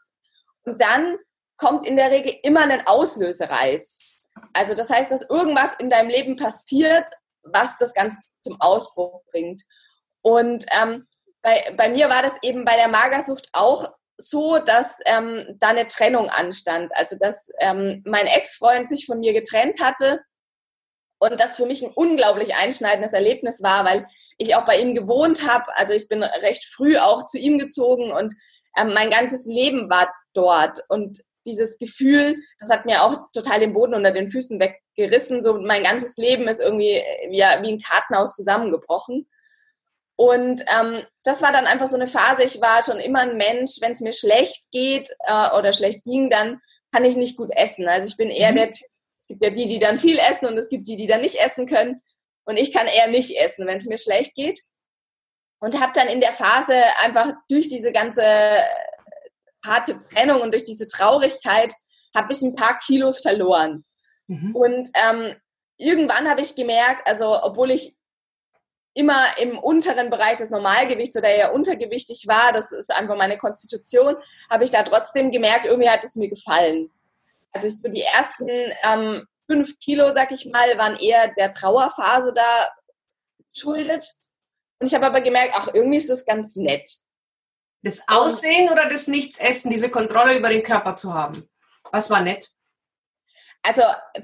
Und dann kommt in der Regel immer ein Auslösereiz. Also das heißt, dass irgendwas in deinem Leben passiert, was das Ganze zum Ausbruch bringt. Und ähm, bei, bei mir war das eben bei der Magersucht auch so, dass ähm, da eine Trennung anstand. Also dass ähm, mein Ex-Freund sich von mir getrennt hatte und das für mich ein unglaublich einschneidendes Erlebnis war, weil ich auch bei ihm gewohnt habe. Also ich bin recht früh auch zu ihm gezogen und ähm, mein ganzes Leben war dort. Und dieses Gefühl, das hat mir auch total den Boden unter den Füßen weggerissen. So mein ganzes Leben ist irgendwie wie, wie ein Kartenhaus zusammengebrochen. Und ähm, das war dann einfach so eine Phase. Ich war schon immer ein Mensch, wenn es mir schlecht geht äh, oder schlecht ging, dann kann ich nicht gut essen. Also ich bin eher mhm. der Typ, es gibt ja die, die dann viel essen und es gibt die, die dann nicht essen können. Und ich kann eher nicht essen, wenn es mir schlecht geht. Und habe dann in der Phase einfach durch diese ganze harte Trennung und durch diese Traurigkeit habe ich ein paar Kilos verloren. Mhm. Und ähm, irgendwann habe ich gemerkt, also obwohl ich immer im unteren Bereich des Normalgewichts oder eher untergewichtig war, das ist einfach meine Konstitution, habe ich da trotzdem gemerkt, irgendwie hat es mir gefallen. Also so die ersten ähm, fünf Kilo, sag ich mal, waren eher der Trauerphase da schuldet. Und ich habe aber gemerkt, ach, irgendwie ist das ganz nett. Das Aussehen oder das Nichtsessen, diese Kontrolle über den Körper zu haben? Was war nett? Also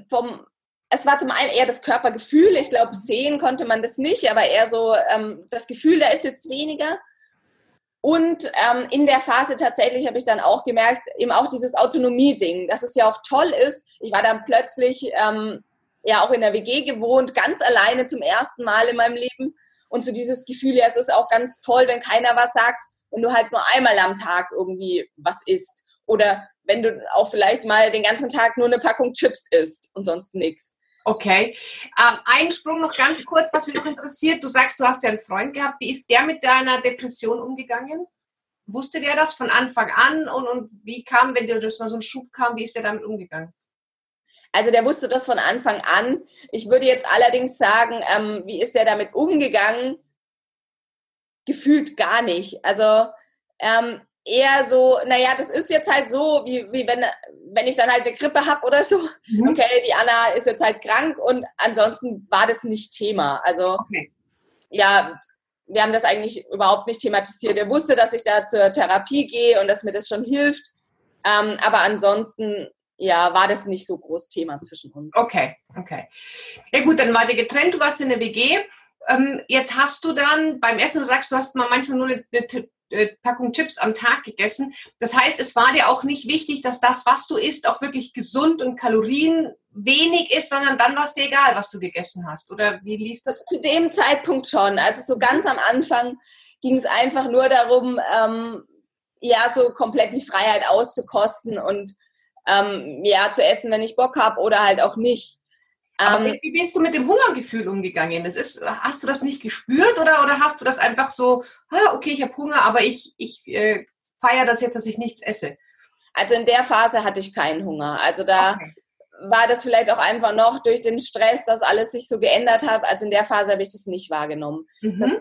vom, es war zum einen eher das Körpergefühl. Ich glaube, sehen konnte man das nicht, aber eher so ähm, das Gefühl, da ist jetzt weniger. Und ähm, in der Phase tatsächlich habe ich dann auch gemerkt, eben auch dieses Autonomie-Ding, dass es ja auch toll ist. Ich war dann plötzlich ähm, ja auch in der WG gewohnt, ganz alleine zum ersten Mal in meinem Leben. Und so dieses Gefühl, ja, es ist auch ganz toll, wenn keiner was sagt wenn du halt nur einmal am Tag irgendwie was isst. Oder wenn du auch vielleicht mal den ganzen Tag nur eine Packung Chips isst und sonst nichts. Okay. Ähm, ein Sprung noch ganz kurz, was mich noch interessiert. Du sagst, du hast ja einen Freund gehabt. Wie ist der mit deiner Depression umgegangen? Wusste der das von Anfang an? Und, und wie kam, wenn dir das mal so ein Schub kam, wie ist der damit umgegangen? Also der wusste das von Anfang an. Ich würde jetzt allerdings sagen, ähm, wie ist der damit umgegangen? gefühlt gar nicht. Also ähm, eher so, naja, das ist jetzt halt so, wie, wie wenn, wenn ich dann halt eine Grippe habe oder so. Mhm. Okay, die Anna ist jetzt halt krank und ansonsten war das nicht Thema. Also okay. ja, wir haben das eigentlich überhaupt nicht thematisiert. Er wusste, dass ich da zur Therapie gehe und dass mir das schon hilft. Ähm, aber ansonsten ja, war das nicht so groß Thema zwischen uns. Okay, okay. Ja gut, dann war ihr getrennt, du warst in der WG ähm, jetzt hast du dann beim Essen, du sagst, du hast mal manchmal nur eine, eine, eine Packung Chips am Tag gegessen. Das heißt, es war dir auch nicht wichtig, dass das, was du isst, auch wirklich gesund und kalorienwenig ist, sondern dann war es dir egal, was du gegessen hast. Oder wie lief das? Zu dem Zeitpunkt schon. Also so ganz am Anfang ging es einfach nur darum, ähm, ja, so komplett die Freiheit auszukosten und ähm, ja, zu essen, wenn ich Bock habe oder halt auch nicht. Aber ähm, wie bist du mit dem Hungergefühl umgegangen? Das ist, hast du das nicht gespürt oder, oder hast du das einfach so, ah, okay, ich habe Hunger, aber ich, ich äh, feiere das jetzt, dass ich nichts esse? Also in der Phase hatte ich keinen Hunger. Also da okay. war das vielleicht auch einfach noch durch den Stress, dass alles sich so geändert hat. Also in der Phase habe ich das nicht wahrgenommen. Mhm. Das,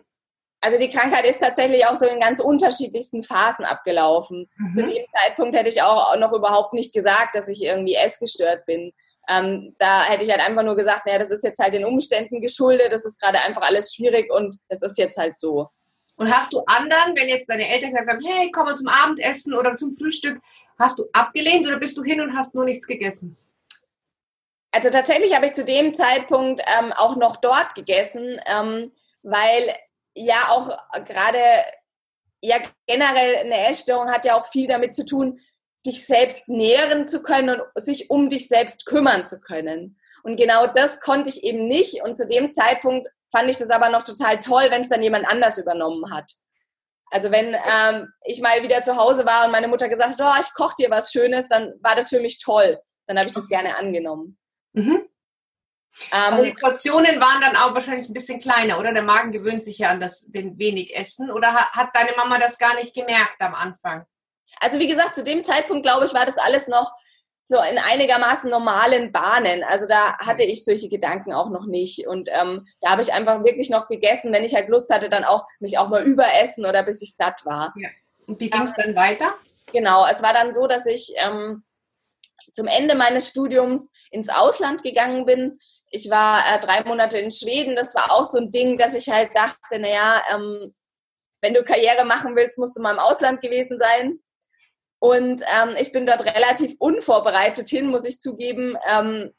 also die Krankheit ist tatsächlich auch so in ganz unterschiedlichsten Phasen abgelaufen. Mhm. Zu dem Zeitpunkt hätte ich auch noch überhaupt nicht gesagt, dass ich irgendwie essgestört bin. Ähm, da hätte ich halt einfach nur gesagt, naja, das ist jetzt halt den Umständen geschuldet, das ist gerade einfach alles schwierig und es ist jetzt halt so. Und hast du anderen, wenn jetzt deine Eltern gesagt haben, hey, komm mal zum Abendessen oder zum Frühstück, hast du abgelehnt oder bist du hin und hast nur nichts gegessen? Also tatsächlich habe ich zu dem Zeitpunkt ähm, auch noch dort gegessen, ähm, weil ja auch gerade ja generell eine Essstörung hat ja auch viel damit zu tun, dich selbst nähren zu können und sich um dich selbst kümmern zu können. Und genau das konnte ich eben nicht. Und zu dem Zeitpunkt fand ich das aber noch total toll, wenn es dann jemand anders übernommen hat. Also wenn ähm, ich mal wieder zu Hause war und meine Mutter gesagt hat, oh, ich koche dir was Schönes, dann war das für mich toll. Dann habe ich das gerne angenommen. Mhm. Ähm, also die Portionen waren dann auch wahrscheinlich ein bisschen kleiner, oder? Der Magen gewöhnt sich ja an das den wenig Essen. Oder hat deine Mama das gar nicht gemerkt am Anfang? Also wie gesagt, zu dem Zeitpunkt, glaube ich, war das alles noch so in einigermaßen normalen Bahnen. Also da hatte ich solche Gedanken auch noch nicht. Und ähm, da habe ich einfach wirklich noch gegessen, wenn ich halt Lust hatte, dann auch mich auch mal überessen oder bis ich satt war. Ja. Und wie ging es dann weiter? Genau, es war dann so, dass ich ähm, zum Ende meines Studiums ins Ausland gegangen bin. Ich war äh, drei Monate in Schweden. Das war auch so ein Ding, dass ich halt dachte, naja, ähm, wenn du Karriere machen willst, musst du mal im Ausland gewesen sein. Und ähm, ich bin dort relativ unvorbereitet hin, muss ich zugeben. Ähm,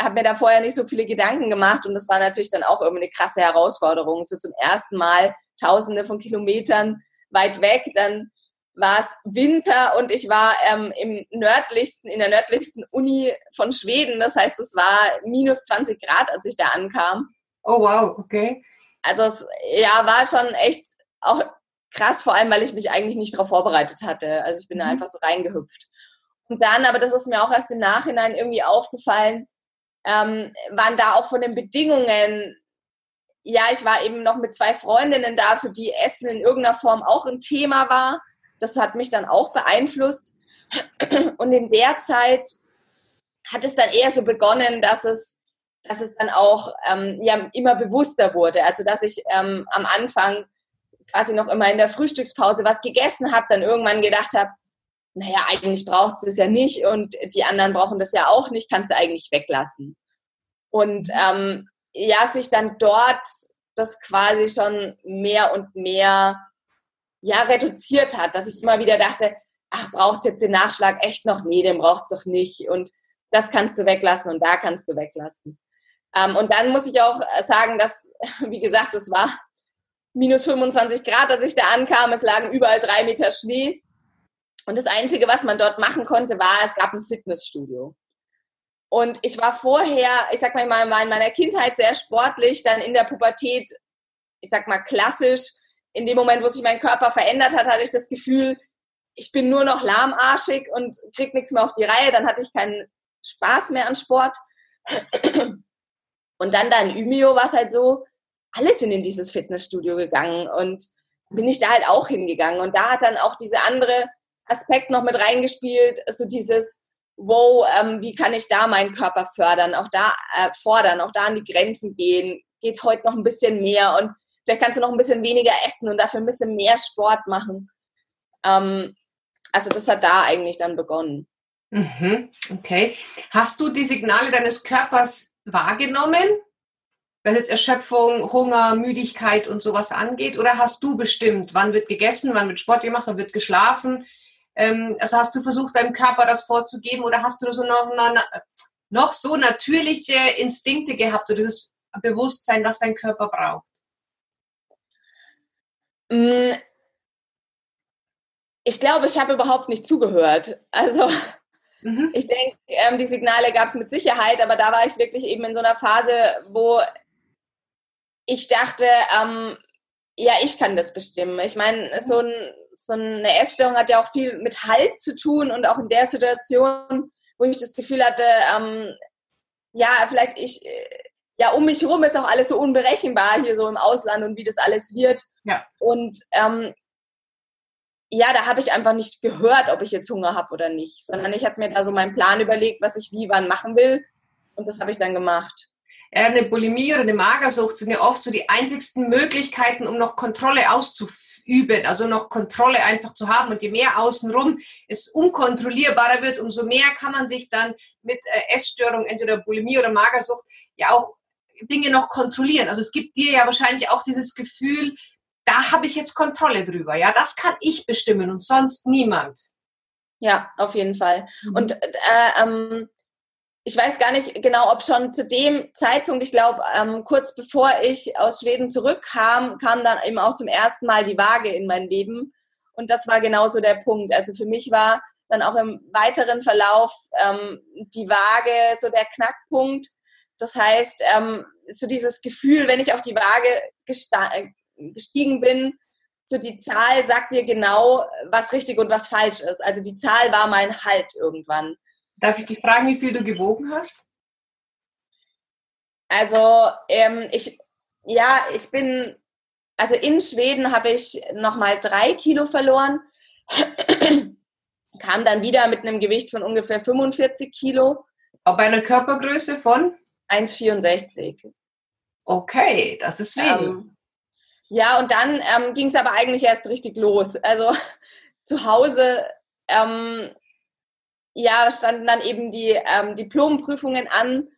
habe mir da vorher nicht so viele Gedanken gemacht und das war natürlich dann auch irgendwie eine krasse Herausforderung. So zum ersten Mal Tausende von Kilometern weit weg, dann war es Winter und ich war ähm, im nördlichsten, in der nördlichsten Uni von Schweden. Das heißt, es war minus 20 Grad, als ich da ankam. Oh wow, okay. Also es ja, war schon echt auch krass, vor allem, weil ich mich eigentlich nicht darauf vorbereitet hatte. Also ich bin mhm. da einfach so reingehüpft. Und dann, aber das ist mir auch erst im Nachhinein irgendwie aufgefallen, ähm, waren da auch von den Bedingungen, ja, ich war eben noch mit zwei Freundinnen da, für die Essen in irgendeiner Form auch ein Thema war. Das hat mich dann auch beeinflusst. Und in der Zeit hat es dann eher so begonnen, dass es, dass es dann auch ähm, ja, immer bewusster wurde. Also dass ich ähm, am Anfang quasi noch immer in der Frühstückspause was gegessen habe, dann irgendwann gedacht habe, naja, eigentlich braucht es ja nicht und die anderen brauchen das ja auch nicht, kannst du eigentlich weglassen. Und ähm, ja, sich dann dort das quasi schon mehr und mehr ja, reduziert hat, dass ich immer wieder dachte, ach, braucht es jetzt den Nachschlag echt noch? Nee, den braucht es doch nicht. Und das kannst du weglassen und da kannst du weglassen. Ähm, und dann muss ich auch sagen, dass, wie gesagt, es war minus 25 Grad, als ich da ankam. Es lagen überall drei Meter Schnee. Und das Einzige, was man dort machen konnte, war, es gab ein Fitnessstudio. Und ich war vorher, ich sag mal, in meiner Kindheit sehr sportlich, dann in der Pubertät, ich sag mal, klassisch. In dem Moment, wo sich mein Körper verändert hat, hatte ich das Gefühl, ich bin nur noch lahmarschig und krieg nichts mehr auf die Reihe. Dann hatte ich keinen Spaß mehr an Sport. Und dann da in Ümio war es halt so, alle sind in dieses Fitnessstudio gegangen und bin ich da halt auch hingegangen. Und da hat dann auch dieser andere Aspekt noch mit reingespielt, so dieses, wow, ähm, wie kann ich da meinen Körper fördern, auch da äh, fordern, auch da an die Grenzen gehen, geht heute noch ein bisschen mehr und vielleicht kannst du noch ein bisschen weniger essen und dafür ein bisschen mehr Sport machen. Ähm, also das hat da eigentlich dann begonnen. Mhm, okay. Hast du die Signale deines Körpers wahrgenommen? Was jetzt Erschöpfung, Hunger, Müdigkeit und sowas angeht? Oder hast du bestimmt, wann wird gegessen, wann wird Sport gemacht, wann wird geschlafen? Ähm, also hast du versucht, deinem Körper das vorzugeben oder hast du so noch, noch so natürliche Instinkte gehabt, so dieses Bewusstsein, was dein Körper braucht? Mm. Ich glaube, ich habe überhaupt nicht zugehört. Also mhm. ich denke, ähm, die Signale gab es mit Sicherheit, aber da war ich wirklich eben in so einer Phase, wo ich dachte, ähm, ja, ich kann das bestimmen. Ich meine, so, ein, so eine Essstörung hat ja auch viel mit Halt zu tun und auch in der Situation, wo ich das Gefühl hatte, ähm, ja, vielleicht ich, ja, um mich herum ist auch alles so unberechenbar hier so im Ausland und wie das alles wird. Ja. Und ähm, ja, da habe ich einfach nicht gehört, ob ich jetzt Hunger habe oder nicht, sondern ich habe mir da so meinen Plan überlegt, was ich wie wann machen will. Und das habe ich dann gemacht eine Bulimie oder eine Magersucht sind ja oft so die einzigsten Möglichkeiten, um noch Kontrolle auszuüben, also noch Kontrolle einfach zu haben. Und je mehr außenrum es unkontrollierbarer wird, umso mehr kann man sich dann mit äh, Essstörung, entweder Bulimie oder Magersucht, ja auch Dinge noch kontrollieren. Also es gibt dir ja wahrscheinlich auch dieses Gefühl, da habe ich jetzt Kontrolle drüber. Ja, das kann ich bestimmen und sonst niemand. Ja, auf jeden Fall. Mhm. Und äh, ähm, ich weiß gar nicht genau, ob schon zu dem Zeitpunkt, ich glaube, ähm, kurz bevor ich aus Schweden zurückkam, kam dann eben auch zum ersten Mal die Waage in mein Leben. Und das war genauso der Punkt. Also für mich war dann auch im weiteren Verlauf ähm, die Waage so der Knackpunkt. Das heißt, ähm, so dieses Gefühl, wenn ich auf die Waage gestiegen bin, so die Zahl sagt dir genau, was richtig und was falsch ist. Also die Zahl war mein Halt irgendwann. Darf ich dich fragen, wie viel du gewogen hast? Also ähm, ich, ja, ich bin, also in Schweden habe ich nochmal drei Kilo verloren, kam dann wieder mit einem Gewicht von ungefähr 45 Kilo. Auch bei einer Körpergröße von? 1,64. Okay, das ist wenig. Ähm, ja, und dann ähm, ging es aber eigentlich erst richtig los. Also zu Hause ähm, ja, standen dann eben die ähm, Diplomprüfungen an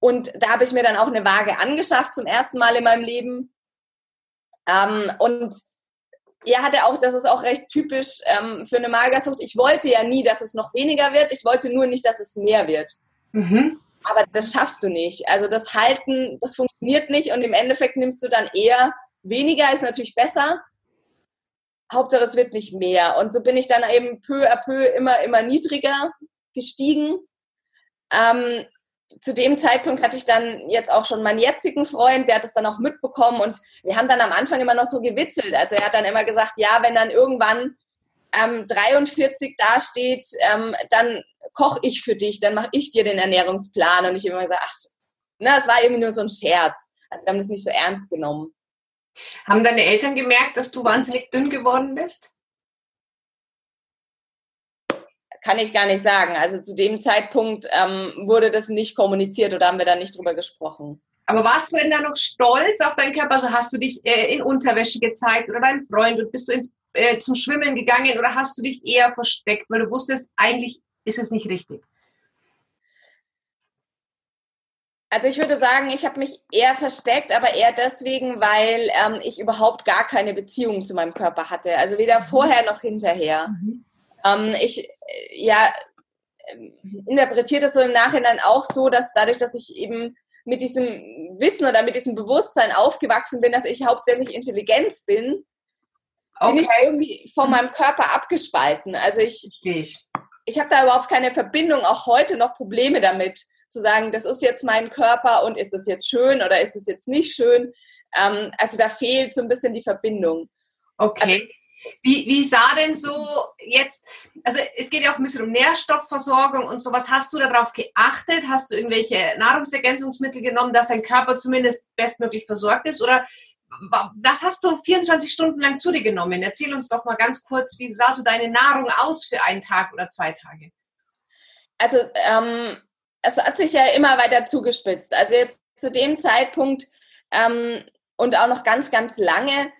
und da habe ich mir dann auch eine Waage angeschafft zum ersten Mal in meinem Leben. Ähm, und ja, hatte auch, das ist auch recht typisch ähm, für eine Magersucht. Ich wollte ja nie, dass es noch weniger wird. Ich wollte nur nicht, dass es mehr wird. Mhm. Aber das schaffst du nicht. Also das Halten, das funktioniert nicht und im Endeffekt nimmst du dann eher weniger, ist natürlich besser, Hauptsache es wird nicht mehr. Und so bin ich dann eben peu à peu immer, immer niedriger gestiegen. Ähm, zu dem Zeitpunkt hatte ich dann jetzt auch schon meinen jetzigen Freund, der hat es dann auch mitbekommen und wir haben dann am Anfang immer noch so gewitzelt. Also er hat dann immer gesagt, ja, wenn dann irgendwann ähm, 43 dasteht, ähm, dann koche ich für dich, dann mache ich dir den Ernährungsplan. Und ich immer gesagt, ach, na, es war irgendwie nur so ein Scherz. Also wir haben das nicht so ernst genommen. Haben deine Eltern gemerkt, dass du wahnsinnig dünn geworden bist? Kann ich gar nicht sagen. Also zu dem Zeitpunkt ähm, wurde das nicht kommuniziert oder haben wir da nicht drüber gesprochen. Aber warst du denn da noch stolz auf deinen Körper? Also hast du dich äh, in Unterwäsche gezeigt oder dein Freund und bist du ins, äh, zum Schwimmen gegangen oder hast du dich eher versteckt, weil du wusstest, eigentlich ist es nicht richtig? Also ich würde sagen, ich habe mich eher versteckt, aber eher deswegen, weil ähm, ich überhaupt gar keine Beziehung zu meinem Körper hatte. Also weder mhm. vorher noch hinterher. Mhm. Ähm, ich äh, ja interpretiere das so im Nachhinein auch so, dass dadurch, dass ich eben mit diesem Wissen oder mit diesem Bewusstsein aufgewachsen bin, dass ich hauptsächlich Intelligenz bin, okay. bin ich irgendwie von meinem Körper abgespalten. Also ich, ich, ich habe da überhaupt keine Verbindung, auch heute noch Probleme damit zu sagen, das ist jetzt mein Körper und ist es jetzt schön oder ist es jetzt nicht schön. Ähm, also da fehlt so ein bisschen die Verbindung. Okay. Also, wie, wie sah denn so jetzt, also es geht ja auch ein bisschen um Nährstoffversorgung und sowas. Hast du darauf geachtet? Hast du irgendwelche Nahrungsergänzungsmittel genommen, dass dein Körper zumindest bestmöglich versorgt ist? Oder was hast du 24 Stunden lang zu dir genommen? Erzähl uns doch mal ganz kurz, wie sah so deine Nahrung aus für einen Tag oder zwei Tage? Also ähm, es hat sich ja immer weiter zugespitzt. Also jetzt zu dem Zeitpunkt ähm, und auch noch ganz, ganz lange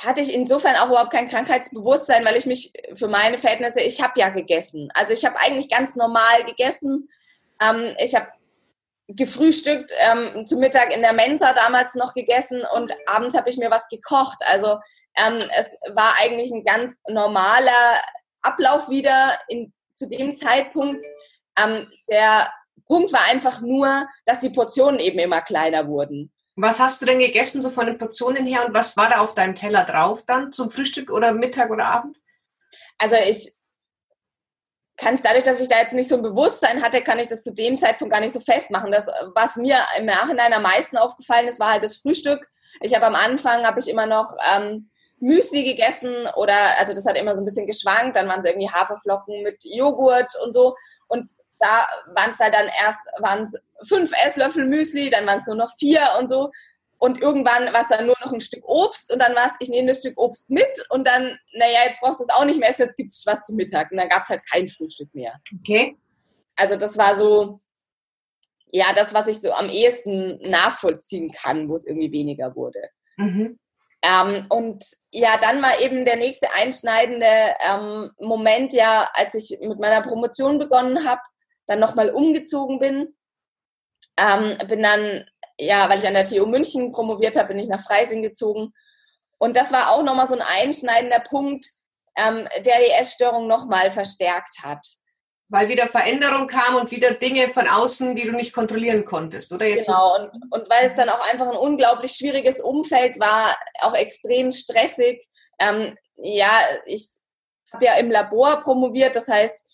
hatte ich insofern auch überhaupt kein Krankheitsbewusstsein, weil ich mich für meine Verhältnisse, ich habe ja gegessen. Also ich habe eigentlich ganz normal gegessen. Ähm, ich habe gefrühstückt, ähm, zu Mittag in der Mensa damals noch gegessen und abends habe ich mir was gekocht. Also ähm, es war eigentlich ein ganz normaler Ablauf wieder in, zu dem Zeitpunkt. Ähm, der Punkt war einfach nur, dass die Portionen eben immer kleiner wurden. Was hast du denn gegessen, so von den Portionen her, und was war da auf deinem Teller drauf dann zum Frühstück oder Mittag oder Abend? Also ich kann es dadurch, dass ich da jetzt nicht so ein Bewusstsein hatte, kann ich das zu dem Zeitpunkt gar nicht so festmachen. Das, was mir im Nachhinein am meisten aufgefallen ist, war halt das Frühstück. Ich habe am Anfang habe ich immer noch ähm, Müsli gegessen oder also das hat immer so ein bisschen geschwankt. Dann waren es irgendwie Haferflocken mit Joghurt und so. Und da waren es halt dann erst waren's fünf Esslöffel Müsli, dann waren es nur noch vier und so. Und irgendwann war es dann nur noch ein Stück Obst und dann war es, ich nehme das Stück Obst mit und dann, naja, jetzt brauchst du es auch nicht mehr, jetzt gibt es was zum Mittag. Und dann gab es halt kein Frühstück mehr. Okay. Also das war so, ja, das, was ich so am ehesten nachvollziehen kann, wo es irgendwie weniger wurde. Mhm. Ähm, und ja, dann war eben der nächste einschneidende ähm, Moment ja, als ich mit meiner Promotion begonnen habe, dann nochmal umgezogen bin. Ähm, bin dann, ja, weil ich an der TU München promoviert habe, bin ich nach Freising gezogen. Und das war auch nochmal so ein einschneidender Punkt, ähm, der die Essstörung nochmal verstärkt hat. Weil wieder Veränderung kam und wieder Dinge von außen, die du nicht kontrollieren konntest, oder? Jetzt genau, und, und weil es dann auch einfach ein unglaublich schwieriges Umfeld war, auch extrem stressig. Ähm, ja, ich habe ja im Labor promoviert, das heißt,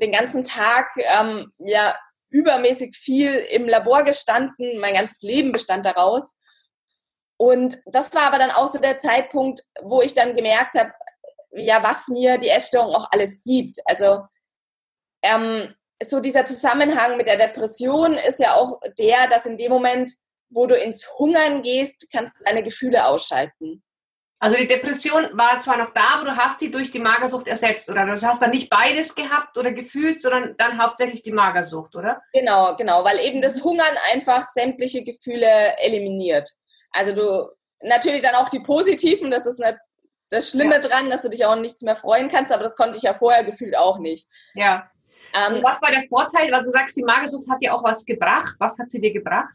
den ganzen Tag ähm, ja übermäßig viel im Labor gestanden, mein ganzes Leben bestand daraus. Und das war aber dann auch so der Zeitpunkt, wo ich dann gemerkt habe, ja, was mir die Essstörung auch alles gibt. Also ähm, so dieser Zusammenhang mit der Depression ist ja auch der, dass in dem Moment, wo du ins Hungern gehst, kannst du deine Gefühle ausschalten. Also die Depression war zwar noch da, aber du hast die durch die Magersucht ersetzt, oder? Du hast dann nicht beides gehabt oder gefühlt, sondern dann hauptsächlich die Magersucht, oder? Genau, genau, weil eben das Hungern einfach sämtliche Gefühle eliminiert. Also du natürlich dann auch die positiven, das ist nicht das Schlimme ja. dran, dass du dich auch nichts mehr freuen kannst, aber das konnte ich ja vorher gefühlt auch nicht. Ja. Ähm, was war der Vorteil? Also du sagst, die Magersucht hat dir auch was gebracht. Was hat sie dir gebracht?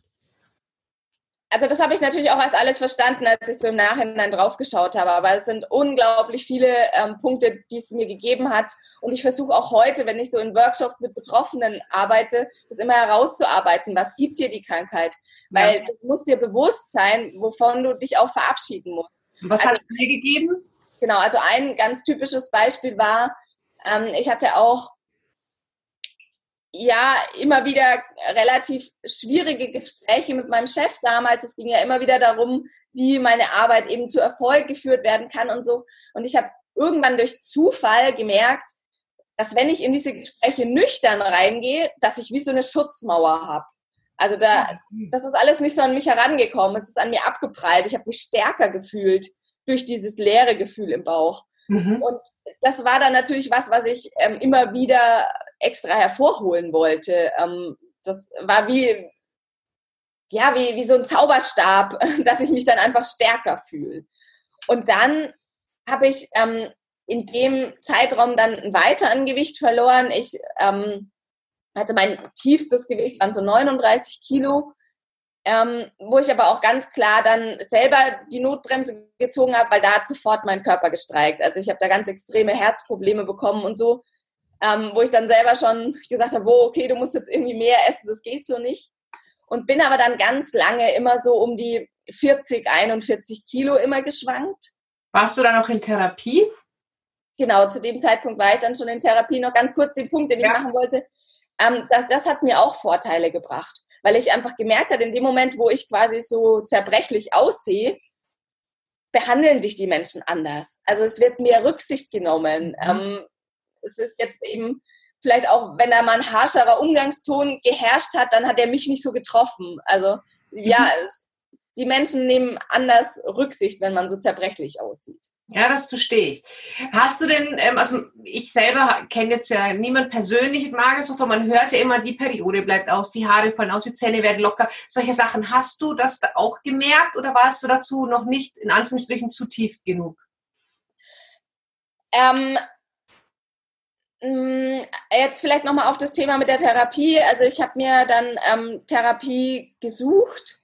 Also das habe ich natürlich auch als alles verstanden, als ich so im Nachhinein draufgeschaut habe. Aber es sind unglaublich viele ähm, Punkte, die es mir gegeben hat. Und ich versuche auch heute, wenn ich so in Workshops mit Betroffenen arbeite, das immer herauszuarbeiten. Was gibt dir die Krankheit? Weil ja. das muss dir bewusst sein, wovon du dich auch verabschieden musst. Was also, hat es mir gegeben? Genau, also ein ganz typisches Beispiel war, ähm, ich hatte auch ja immer wieder relativ schwierige Gespräche mit meinem Chef damals. Es ging ja immer wieder darum, wie meine Arbeit eben zu Erfolg geführt werden kann und so. Und ich habe irgendwann durch Zufall gemerkt, dass wenn ich in diese Gespräche nüchtern reingehe, dass ich wie so eine Schutzmauer habe. Also da, das ist alles nicht so an mich herangekommen. Es ist an mir abgeprallt. Ich habe mich stärker gefühlt durch dieses leere Gefühl im Bauch. Mhm. Und das war dann natürlich was, was ich ähm, immer wieder extra hervorholen wollte. Ähm, das war wie, ja, wie, wie so ein Zauberstab, dass ich mich dann einfach stärker fühle. Und dann habe ich ähm, in dem Zeitraum dann weiter an Gewicht verloren. Ich ähm, also mein tiefstes Gewicht waren so 39 Kilo ähm, wo ich aber auch ganz klar dann selber die Notbremse gezogen habe, weil da hat sofort mein Körper gestreikt. Also ich habe da ganz extreme Herzprobleme bekommen und so, ähm, wo ich dann selber schon gesagt habe, wo, okay, du musst jetzt irgendwie mehr essen, das geht so nicht. Und bin aber dann ganz lange immer so um die 40, 41 Kilo immer geschwankt. Warst du dann auch in Therapie? Genau, zu dem Zeitpunkt war ich dann schon in Therapie. Noch ganz kurz den Punkt, den ja. ich machen wollte. Ähm, das, das hat mir auch Vorteile gebracht weil ich einfach gemerkt habe, in dem Moment, wo ich quasi so zerbrechlich aussehe, behandeln dich die Menschen anders. Also es wird mehr Rücksicht genommen. Mhm. Ähm, es ist jetzt eben vielleicht auch, wenn da mal ein harscherer Umgangston geherrscht hat, dann hat er mich nicht so getroffen. Also ja, mhm. die Menschen nehmen anders Rücksicht, wenn man so zerbrechlich aussieht. Ja, das verstehe ich. Hast du denn, ähm, also ich selber kenne jetzt ja niemand persönlich mit Magersucht, aber man hört ja immer, die Periode bleibt aus, die Haare fallen aus, die Zähne werden locker. Solche Sachen. Hast du das auch gemerkt oder warst du dazu noch nicht in Anführungsstrichen zu tief genug? Ähm, jetzt vielleicht nochmal auf das Thema mit der Therapie. Also ich habe mir dann ähm, Therapie gesucht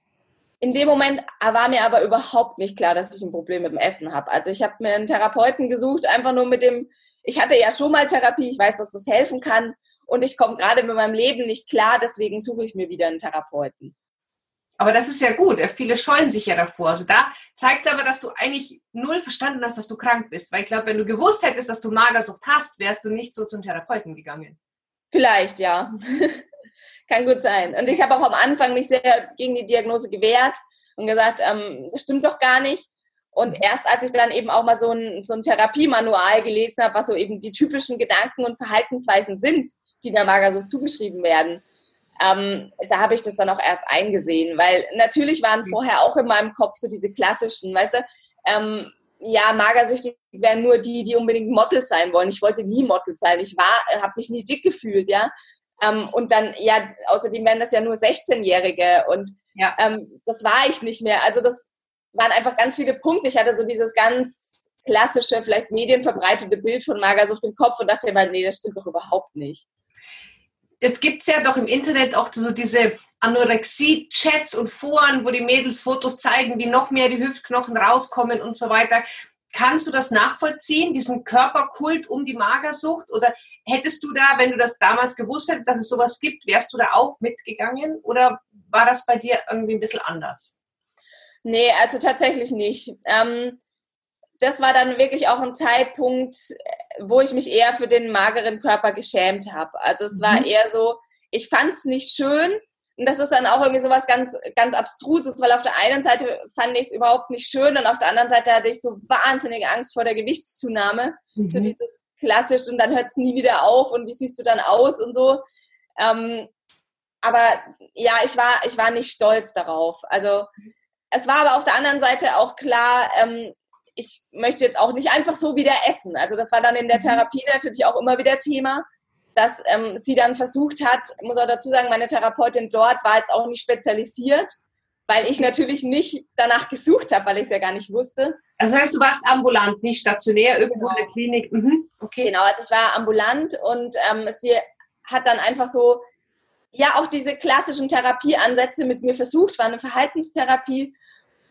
in dem Moment war mir aber überhaupt nicht klar, dass ich ein Problem mit dem Essen habe. Also ich habe mir einen Therapeuten gesucht, einfach nur mit dem, ich hatte ja schon mal Therapie, ich weiß, dass das helfen kann und ich komme gerade mit meinem Leben nicht klar, deswegen suche ich mir wieder einen Therapeuten. Aber das ist ja gut. Viele scheuen sich ja davor. Also da zeigt es aber, dass du eigentlich null verstanden hast, dass du krank bist. Weil ich glaube, wenn du gewusst hättest, dass du Magersucht hast, wärst du nicht so zum Therapeuten gegangen. Vielleicht, ja. Kann gut sein. Und ich habe auch am Anfang mich sehr gegen die Diagnose gewehrt und gesagt, ähm, das stimmt doch gar nicht. Und erst als ich dann eben auch mal so ein, so ein Therapiemanual gelesen habe, was so eben die typischen Gedanken und Verhaltensweisen sind, die der Magersucht zugeschrieben werden, ähm, da habe ich das dann auch erst eingesehen. Weil natürlich waren mhm. vorher auch in meinem Kopf so diese klassischen, weißt du, ähm, ja, magersüchtig wären nur die, die unbedingt Model sein wollen. Ich wollte nie Model sein. Ich war, habe mich nie dick gefühlt, ja. Ähm, und dann, ja, außerdem werden das ja nur 16-Jährige und ja. ähm, das war ich nicht mehr. Also das waren einfach ganz viele Punkte. Ich hatte so dieses ganz klassische, vielleicht medienverbreitete Bild von Magersucht im Kopf und dachte immer, nee, das stimmt doch überhaupt nicht. Jetzt gibt es ja doch im Internet auch so diese Anorexie-Chats und Foren, wo die Mädels Fotos zeigen, wie noch mehr die Hüftknochen rauskommen und so weiter. kannst du das nachvollziehen, diesen Körperkult um die Magersucht? Oder hättest du da, wenn du das damals gewusst hättest, dass es sowas gibt, wärst du da auch mitgegangen? Oder war das bei dir irgendwie ein bisschen anders? Nee, also tatsächlich nicht. Ähm, das war dann wirklich auch ein Zeitpunkt, wo ich mich eher für den mageren Körper geschämt habe. Also es war mhm. eher so, ich fand es nicht schön. Und das ist dann auch irgendwie so was ganz, ganz Abstruses, weil auf der einen Seite fand ich es überhaupt nicht schön und auf der anderen Seite hatte ich so wahnsinnige Angst vor der Gewichtszunahme. Mhm. So dieses klassisch und dann hört es nie wieder auf und wie siehst du dann aus und so. Ähm, aber ja, ich war, ich war nicht stolz darauf. Also es war aber auf der anderen Seite auch klar, ähm, ich möchte jetzt auch nicht einfach so wieder essen. Also das war dann in der mhm. Therapie natürlich auch immer wieder Thema, dass ähm, sie dann versucht hat, muss auch dazu sagen, meine Therapeutin dort war jetzt auch nicht spezialisiert, weil ich natürlich nicht danach gesucht habe, weil ich es ja gar nicht wusste. Das heißt, du warst ambulant, nicht stationär, irgendwo genau. in der Klinik. Mhm. Okay. Genau, also ich war ambulant und ähm, sie hat dann einfach so, ja, auch diese klassischen Therapieansätze mit mir versucht, war eine Verhaltenstherapie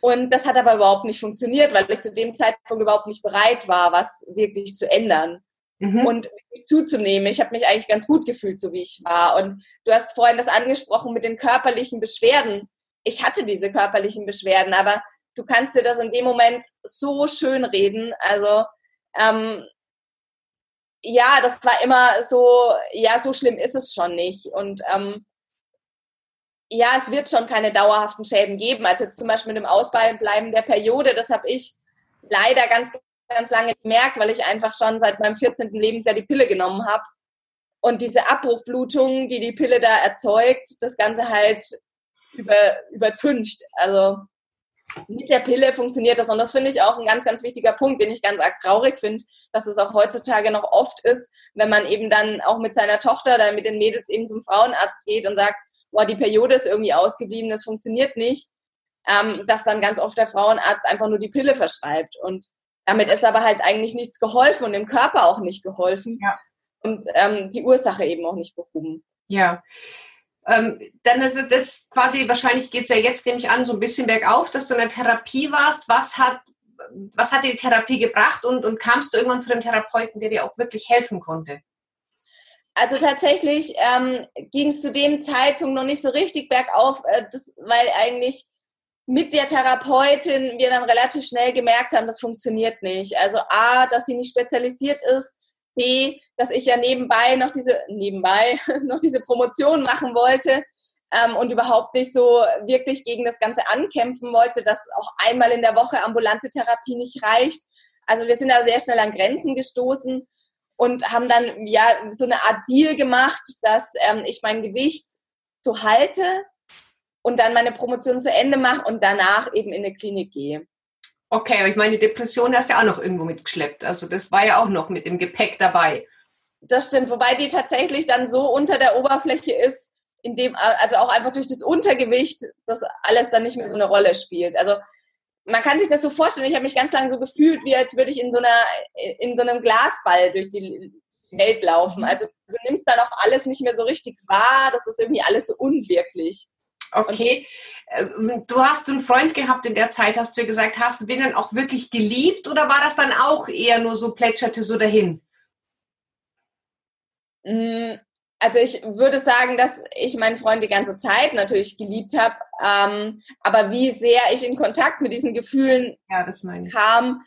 und das hat aber überhaupt nicht funktioniert, weil ich zu dem Zeitpunkt überhaupt nicht bereit war, was wirklich zu ändern mhm. und zuzunehmen. Ich habe mich eigentlich ganz gut gefühlt, so wie ich war. Und du hast vorhin das angesprochen mit den körperlichen Beschwerden. Ich hatte diese körperlichen Beschwerden, aber du kannst dir das in dem Moment so schön reden. Also ähm, ja, das war immer so, ja, so schlimm ist es schon nicht. Und ähm, ja, es wird schon keine dauerhaften Schäden geben. Also jetzt zum Beispiel mit dem Ausbleiben der Periode, das habe ich leider ganz, ganz lange gemerkt, weil ich einfach schon seit meinem 14. Lebensjahr die Pille genommen habe. Und diese Abbruchblutung, die die Pille da erzeugt, das Ganze halt über, übertüncht. Also mit der Pille funktioniert das. Und das finde ich auch ein ganz, ganz wichtiger Punkt, den ich ganz arg traurig finde, dass es auch heutzutage noch oft ist, wenn man eben dann auch mit seiner Tochter oder mit den Mädels eben zum Frauenarzt geht und sagt, boah, die Periode ist irgendwie ausgeblieben, das funktioniert nicht, ähm, dass dann ganz oft der Frauenarzt einfach nur die Pille verschreibt. Und damit ist aber halt eigentlich nichts geholfen und dem Körper auch nicht geholfen. Ja. Und ähm, die Ursache eben auch nicht behoben. Ja. Ähm, dann ist es das quasi, wahrscheinlich geht es ja jetzt, nehme ich an, so ein bisschen bergauf, dass du in der Therapie warst. Was hat, was hat dir die Therapie gebracht und, und kamst du irgendwann zu dem Therapeuten, der dir auch wirklich helfen konnte? Also tatsächlich ähm, ging es zu dem Zeitpunkt noch nicht so richtig bergauf, äh, das, weil eigentlich mit der Therapeutin wir dann relativ schnell gemerkt haben, das funktioniert nicht. Also A, dass sie nicht spezialisiert ist, B, dass ich ja nebenbei noch diese, nebenbei noch diese Promotion machen wollte ähm, und überhaupt nicht so wirklich gegen das Ganze ankämpfen wollte, dass auch einmal in der Woche ambulante Therapie nicht reicht. Also wir sind da sehr schnell an Grenzen gestoßen und haben dann ja so eine Art Deal gemacht, dass ähm, ich mein Gewicht so halte und dann meine Promotion zu Ende mache und danach eben in eine Klinik gehe. Okay, aber ich meine, Depression hast du ja auch noch irgendwo mitgeschleppt. Also das war ja auch noch mit dem Gepäck dabei. Das stimmt, wobei die tatsächlich dann so unter der Oberfläche ist, in dem, also auch einfach durch das Untergewicht, dass alles dann nicht mehr so eine Rolle spielt. Also man kann sich das so vorstellen, ich habe mich ganz lange so gefühlt, wie als würde ich in so, einer, in so einem Glasball durch die Welt laufen. Also du nimmst dann auch alles nicht mehr so richtig wahr, das ist irgendwie alles so unwirklich. Okay. Und äh, du hast einen Freund gehabt in der Zeit, hast du gesagt, hast du den dann auch wirklich geliebt oder war das dann auch eher nur so plätscherte so dahin? Mm, also ich würde sagen, dass ich meinen Freund die ganze Zeit natürlich geliebt habe, ähm, aber wie sehr ich in Kontakt mit diesen Gefühlen ja, kam,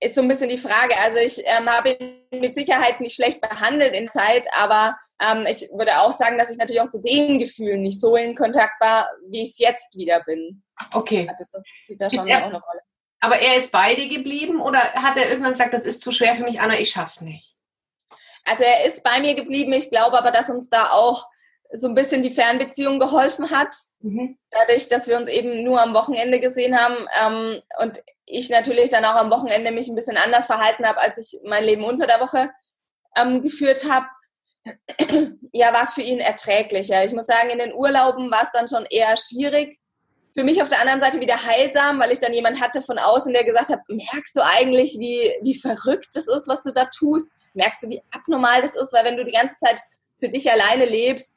ist so ein bisschen die Frage. Also ich ähm, habe ihn mit Sicherheit nicht schlecht behandelt in Zeit, aber ähm, ich würde auch sagen, dass ich natürlich auch zu den Gefühlen nicht so in Kontakt war, wie ich es jetzt wieder bin. Okay. Also das spielt da schon er, auch eine Rolle. Aber er ist bei dir geblieben oder hat er irgendwann gesagt, das ist zu schwer für mich, Anna, ich schaff's nicht? Also er ist bei mir geblieben. Ich glaube aber, dass uns da auch so ein bisschen die Fernbeziehung geholfen hat. Mhm. Dadurch, dass wir uns eben nur am Wochenende gesehen haben ähm, und ich natürlich dann auch am Wochenende mich ein bisschen anders verhalten habe, als ich mein Leben unter der Woche ähm, geführt habe. ja, war es für ihn erträglicher. Ich muss sagen, in den Urlauben war es dann schon eher schwierig. Für mich auf der anderen Seite wieder heilsam, weil ich dann jemand hatte von außen, der gesagt hat, merkst du eigentlich, wie, wie verrückt das ist, was du da tust? merkst du, wie abnormal das ist, weil wenn du die ganze Zeit für dich alleine lebst,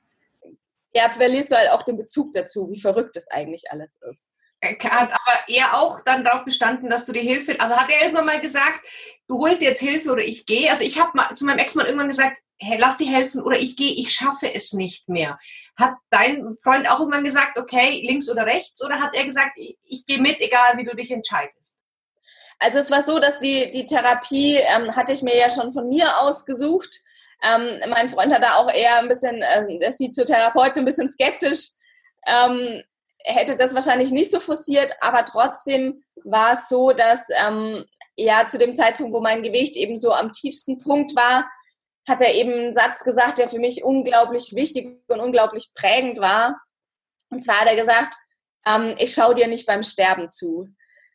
ja, verlierst du halt auch den Bezug dazu, wie verrückt das eigentlich alles ist. Er hat aber er auch dann darauf bestanden, dass du die Hilfe, also hat er irgendwann mal gesagt, du holst jetzt Hilfe oder ich gehe. Also ich habe mal zu meinem Ex-Mann irgendwann gesagt, hey, lass dir helfen oder ich gehe, ich schaffe es nicht mehr. Hat dein Freund auch irgendwann gesagt, okay, links oder rechts oder hat er gesagt, ich, ich gehe mit, egal wie du dich entscheidest? Also es war so, dass die, die Therapie ähm, hatte ich mir ja schon von mir ausgesucht. Ähm, mein Freund hat da auch eher ein bisschen, äh, er sieht zur Therapeutin ein bisschen skeptisch. Ähm, hätte das wahrscheinlich nicht so forciert, aber trotzdem war es so, dass ähm, ja zu dem Zeitpunkt, wo mein Gewicht eben so am tiefsten Punkt war, hat er eben einen Satz gesagt, der für mich unglaublich wichtig und unglaublich prägend war. Und zwar hat er gesagt, ähm, ich schaue dir nicht beim Sterben zu.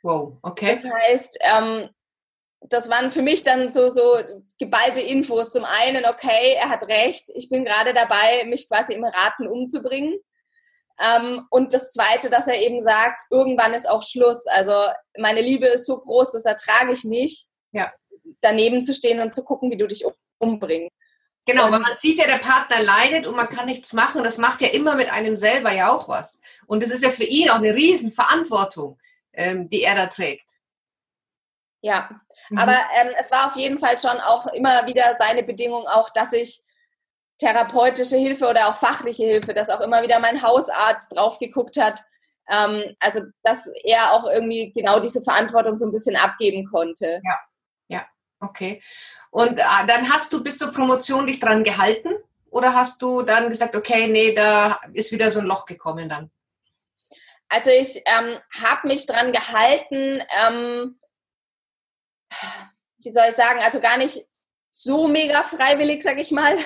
Wow, okay. Das heißt, ähm, das waren für mich dann so, so geballte Infos. Zum einen, okay, er hat recht, ich bin gerade dabei, mich quasi im Raten umzubringen. Ähm, und das Zweite, dass er eben sagt, irgendwann ist auch Schluss. Also meine Liebe ist so groß, das ertrage ich nicht, ja. daneben zu stehen und zu gucken, wie du dich umbringst. Genau, und weil man sieht ja, der Partner leidet und man kann nichts machen. Das macht ja immer mit einem selber ja auch was. Und das ist ja für ihn auch eine Riesenverantwortung, ähm, die er da trägt. Ja, mhm. aber ähm, es war auf jeden Fall schon auch immer wieder seine Bedingung auch, dass ich therapeutische Hilfe oder auch fachliche Hilfe, dass auch immer wieder mein Hausarzt drauf geguckt hat. Ähm, also, dass er auch irgendwie genau diese Verantwortung so ein bisschen abgeben konnte. Ja, ja, okay. Und äh, dann hast du bis zur Promotion dich dran gehalten oder hast du dann gesagt, okay, nee, da ist wieder so ein Loch gekommen dann? Also ich ähm, habe mich dran gehalten, ähm, wie soll ich sagen, also gar nicht so mega freiwillig, sag ich mal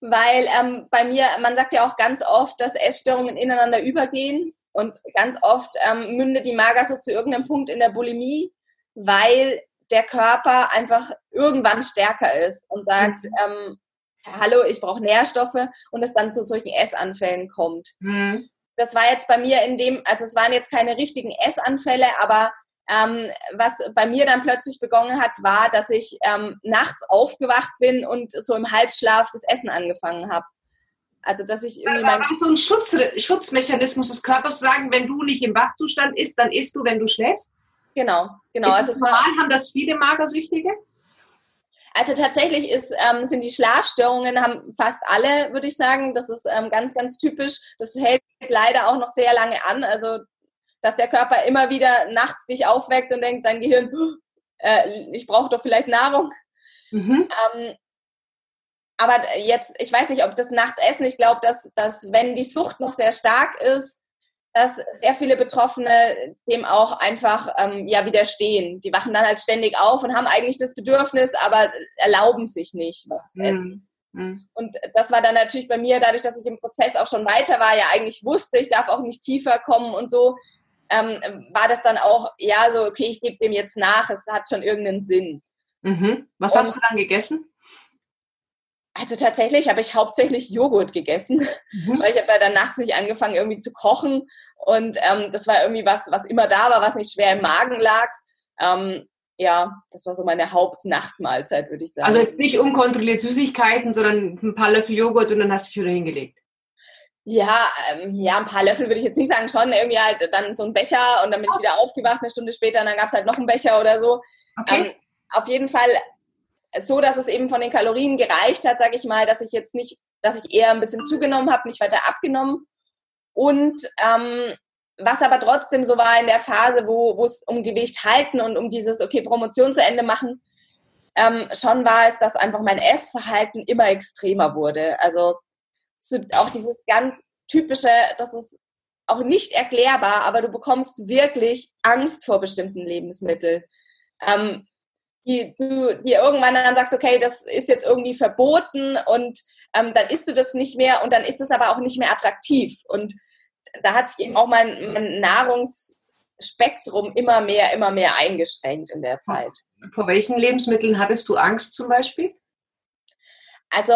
weil ähm, bei mir, man sagt ja auch ganz oft, dass Essstörungen ineinander übergehen und ganz oft ähm, mündet die Magersucht zu irgendeinem Punkt in der Bulimie, weil der Körper einfach irgendwann stärker ist und sagt, mhm. ähm, hallo, ich brauche Nährstoffe und es dann zu solchen Essanfällen kommt. Mhm. Das war jetzt bei mir in dem, also es waren jetzt keine richtigen Essanfälle, aber ähm, was bei mir dann plötzlich begonnen hat, war, dass ich ähm, nachts aufgewacht bin und so im Halbschlaf das Essen angefangen habe. Also dass ich irgendwie mein war so ein Schutz, Schutzmechanismus des Körpers zu sagen, wenn du nicht im Wachzustand isst, dann isst du, wenn du schläfst. Genau, genau. Ist also normal haben das viele Magersüchtige? Also tatsächlich ist, ähm, sind die Schlafstörungen, haben fast alle, würde ich sagen. Das ist ähm, ganz, ganz typisch. Das hält leider auch noch sehr lange an. Also dass der Körper immer wieder nachts dich aufweckt und denkt, dein Gehirn, äh, ich brauche doch vielleicht Nahrung. Mhm. Ähm, aber jetzt, ich weiß nicht, ob das nachts essen, ich glaube, dass, dass wenn die Sucht noch sehr stark ist, dass sehr viele Betroffene dem auch einfach ähm, ja widerstehen. Die wachen dann halt ständig auf und haben eigentlich das Bedürfnis, aber erlauben sich nicht, was zu essen. Mhm. Und das war dann natürlich bei mir, dadurch, dass ich im Prozess auch schon weiter war, ja eigentlich wusste, ich darf auch nicht tiefer kommen und so, ähm, war das dann auch, ja, so, okay, ich gebe dem jetzt nach, es hat schon irgendeinen Sinn. Mhm. Was Und, hast du dann gegessen? Also tatsächlich habe ich hauptsächlich Joghurt gegessen, mhm. weil ich habe ja dann nachts nicht angefangen irgendwie zu kochen und ähm, das war irgendwie was, was immer da war, was nicht schwer im Magen lag. Ähm, ja, das war so meine Hauptnachtmahlzeit, würde ich sagen. Also jetzt nicht unkontrolliert Süßigkeiten, sondern ein paar Löffel Joghurt und dann hast du dich wieder hingelegt. Ja, ähm, ja, ein paar Löffel würde ich jetzt nicht sagen, schon irgendwie halt dann so ein Becher und dann bin ich wieder aufgewacht eine Stunde später und dann gab es halt noch einen Becher oder so. Okay. Ähm, auf jeden Fall so, dass es eben von den Kalorien gereicht hat, sage ich mal, dass ich jetzt nicht, dass ich eher ein bisschen zugenommen habe, nicht weiter abgenommen. Und ähm, was aber trotzdem so war in der Phase, wo es um Gewicht halten und um dieses, okay, Promotion zu Ende machen, ähm, schon war es, dass einfach mein Essverhalten immer extremer wurde. Also so auch dieses ganz typische, das ist auch nicht erklärbar, aber du bekommst wirklich Angst vor bestimmten Lebensmitteln. Ähm, die du dir irgendwann dann sagst, okay, das ist jetzt irgendwie verboten und ähm, dann isst du das nicht mehr und dann ist es aber auch nicht mehr attraktiv. Und da hat sich eben auch mein, mein Nahrungsspektrum immer mehr, immer mehr eingeschränkt in der Zeit. Vor welchen Lebensmitteln hattest du Angst zum Beispiel? Also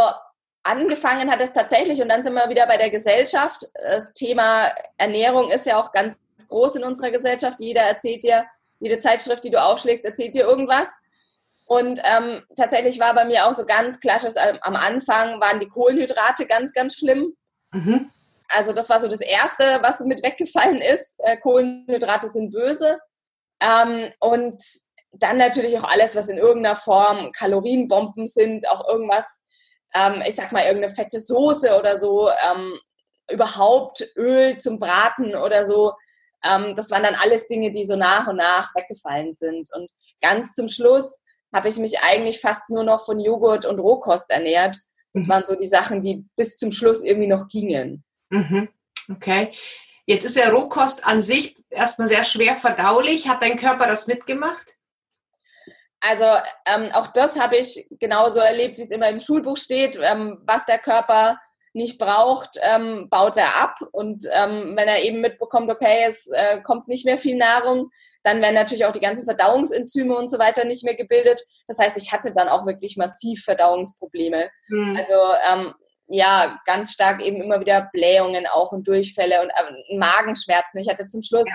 angefangen hat es tatsächlich, und dann sind wir wieder bei der Gesellschaft. Das Thema Ernährung ist ja auch ganz groß in unserer Gesellschaft. Jeder erzählt dir, jede Zeitschrift, die du aufschlägst, erzählt dir irgendwas. Und ähm, tatsächlich war bei mir auch so ganz klassisch, am Anfang waren die Kohlenhydrate ganz, ganz schlimm. Mhm. also das war so das Erste, was mit weggefallen ist. Äh, Kohlenhydrate sind böse. Ähm, und dann natürlich auch alles, was in irgendeiner Form Kalorienbomben sind, auch irgendwas, ähm, ich sag mal, irgendeine fette Soße oder so, ähm, überhaupt Öl zum Braten oder so. Ähm, das waren dann alles Dinge, die so nach und nach weggefallen sind. Und ganz zum Schluss habe ich mich eigentlich fast nur noch von Joghurt und Rohkost ernährt. Das mhm. waren so die Sachen, die bis zum Schluss irgendwie noch gingen. Mhm. Okay. Jetzt ist ja Rohkost an sich erstmal sehr schwer verdaulich. Hat dein Körper das mitgemacht? Also ähm, auch das habe ich genauso erlebt, wie es immer im Schulbuch steht. Ähm, was der Körper nicht braucht, ähm, baut er ab. Und ähm, wenn er eben mitbekommt, okay, es äh, kommt nicht mehr viel Nahrung, dann werden natürlich auch die ganzen Verdauungsenzyme und so weiter nicht mehr gebildet. Das heißt, ich hatte dann auch wirklich massiv Verdauungsprobleme. Mhm. Also ähm, ja, ganz stark eben immer wieder Blähungen auch und Durchfälle und äh, Magenschmerzen. Ich hatte zum Schluss, ja.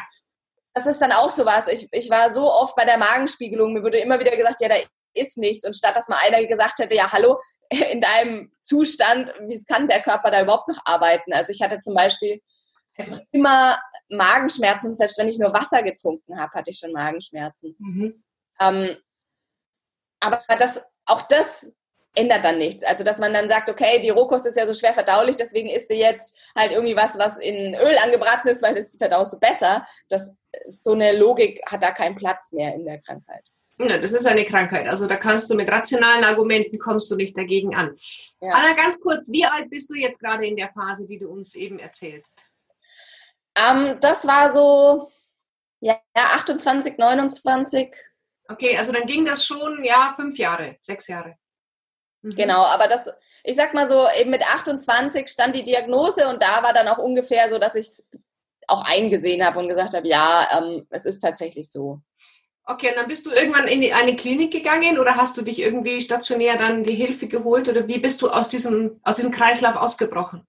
Das ist dann auch sowas. Ich, ich war so oft bei der Magenspiegelung, mir wurde immer wieder gesagt, ja, da ist nichts. Und statt dass mal einer gesagt hätte, ja, hallo, in deinem Zustand, wie kann der Körper da überhaupt noch arbeiten? Also ich hatte zum Beispiel immer Magenschmerzen, selbst wenn ich nur Wasser getrunken habe, hatte ich schon Magenschmerzen. Mhm. Ähm, aber das, auch das ändert dann nichts. Also, dass man dann sagt, okay, die Rohkost ist ja so schwer verdaulich, deswegen isst du jetzt halt irgendwie was, was in Öl angebraten ist, weil das verdaust du besser. Das, so eine Logik hat da keinen Platz mehr in der Krankheit. Ja, das ist eine Krankheit. Also da kannst du mit rationalen Argumenten kommst du nicht dagegen an. Ja. Anna, ganz kurz, wie alt bist du jetzt gerade in der Phase, die du uns eben erzählst? Ähm, das war so ja, 28, 29. Okay, also dann ging das schon, ja, fünf Jahre, sechs Jahre. Mhm. Genau, aber das, ich sag mal so, eben mit 28 stand die Diagnose und da war dann auch ungefähr so, dass ich es auch eingesehen habe und gesagt habe, ja, ähm, es ist tatsächlich so. Okay, und dann bist du irgendwann in eine Klinik gegangen oder hast du dich irgendwie stationär dann die Hilfe geholt oder wie bist du aus diesem, aus diesem Kreislauf ausgebrochen?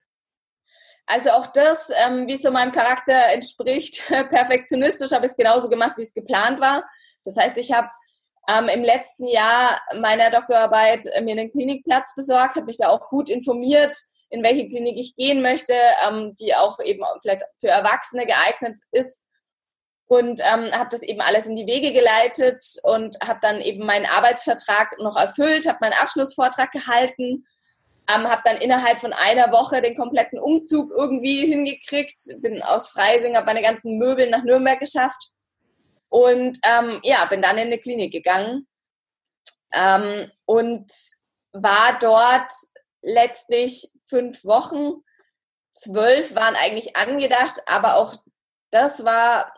Also auch das, ähm, wie es so meinem Charakter entspricht, perfektionistisch habe ich es genauso gemacht, wie es geplant war. Das heißt, ich habe ähm, im letzten Jahr meiner Doktorarbeit äh, mir einen Klinikplatz besorgt, habe mich da auch gut informiert, in welche Klinik ich gehen möchte, ähm, die auch eben vielleicht für Erwachsene geeignet ist. Und ähm, habe das eben alles in die Wege geleitet und habe dann eben meinen Arbeitsvertrag noch erfüllt, habe meinen Abschlussvortrag gehalten ähm, habe dann innerhalb von einer Woche den kompletten Umzug irgendwie hingekriegt, bin aus Freising, habe meine ganzen Möbel nach Nürnberg geschafft und ähm, ja, bin dann in eine Klinik gegangen ähm, und war dort letztlich fünf Wochen. Zwölf waren eigentlich angedacht, aber auch das war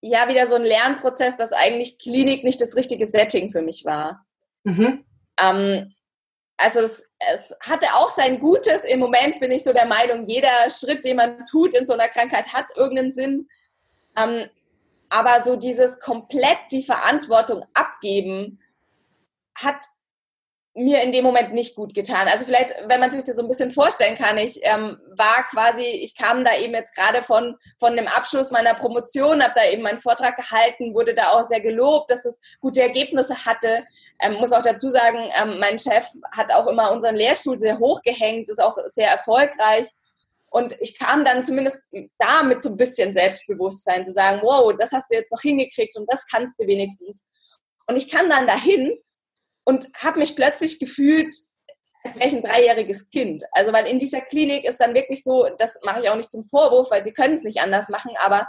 ja wieder so ein Lernprozess, dass eigentlich Klinik nicht das richtige Setting für mich war. Mhm. Ähm, also es, es, hatte auch sein Gutes. Im Moment bin ich so der Meinung, jeder Schritt, den man tut in so einer Krankheit, hat irgendeinen Sinn. Ähm, aber so dieses komplett die Verantwortung abgeben, hat mir in dem Moment nicht gut getan. Also vielleicht, wenn man sich das so ein bisschen vorstellen kann, ich ähm, war quasi, ich kam da eben jetzt gerade von, von dem Abschluss meiner Promotion, habe da eben meinen Vortrag gehalten, wurde da auch sehr gelobt, dass es gute Ergebnisse hatte. Ähm, muss auch dazu sagen, ähm, mein Chef hat auch immer unseren Lehrstuhl sehr hoch gehängt, ist auch sehr erfolgreich. Und ich kam dann zumindest da mit so ein bisschen Selbstbewusstsein zu sagen, wow, das hast du jetzt noch hingekriegt und das kannst du wenigstens. Und ich kam dann dahin und habe mich plötzlich gefühlt, als wäre ich ein dreijähriges Kind. Also weil in dieser Klinik ist dann wirklich so, das mache ich auch nicht zum Vorwurf, weil sie können es nicht anders machen, aber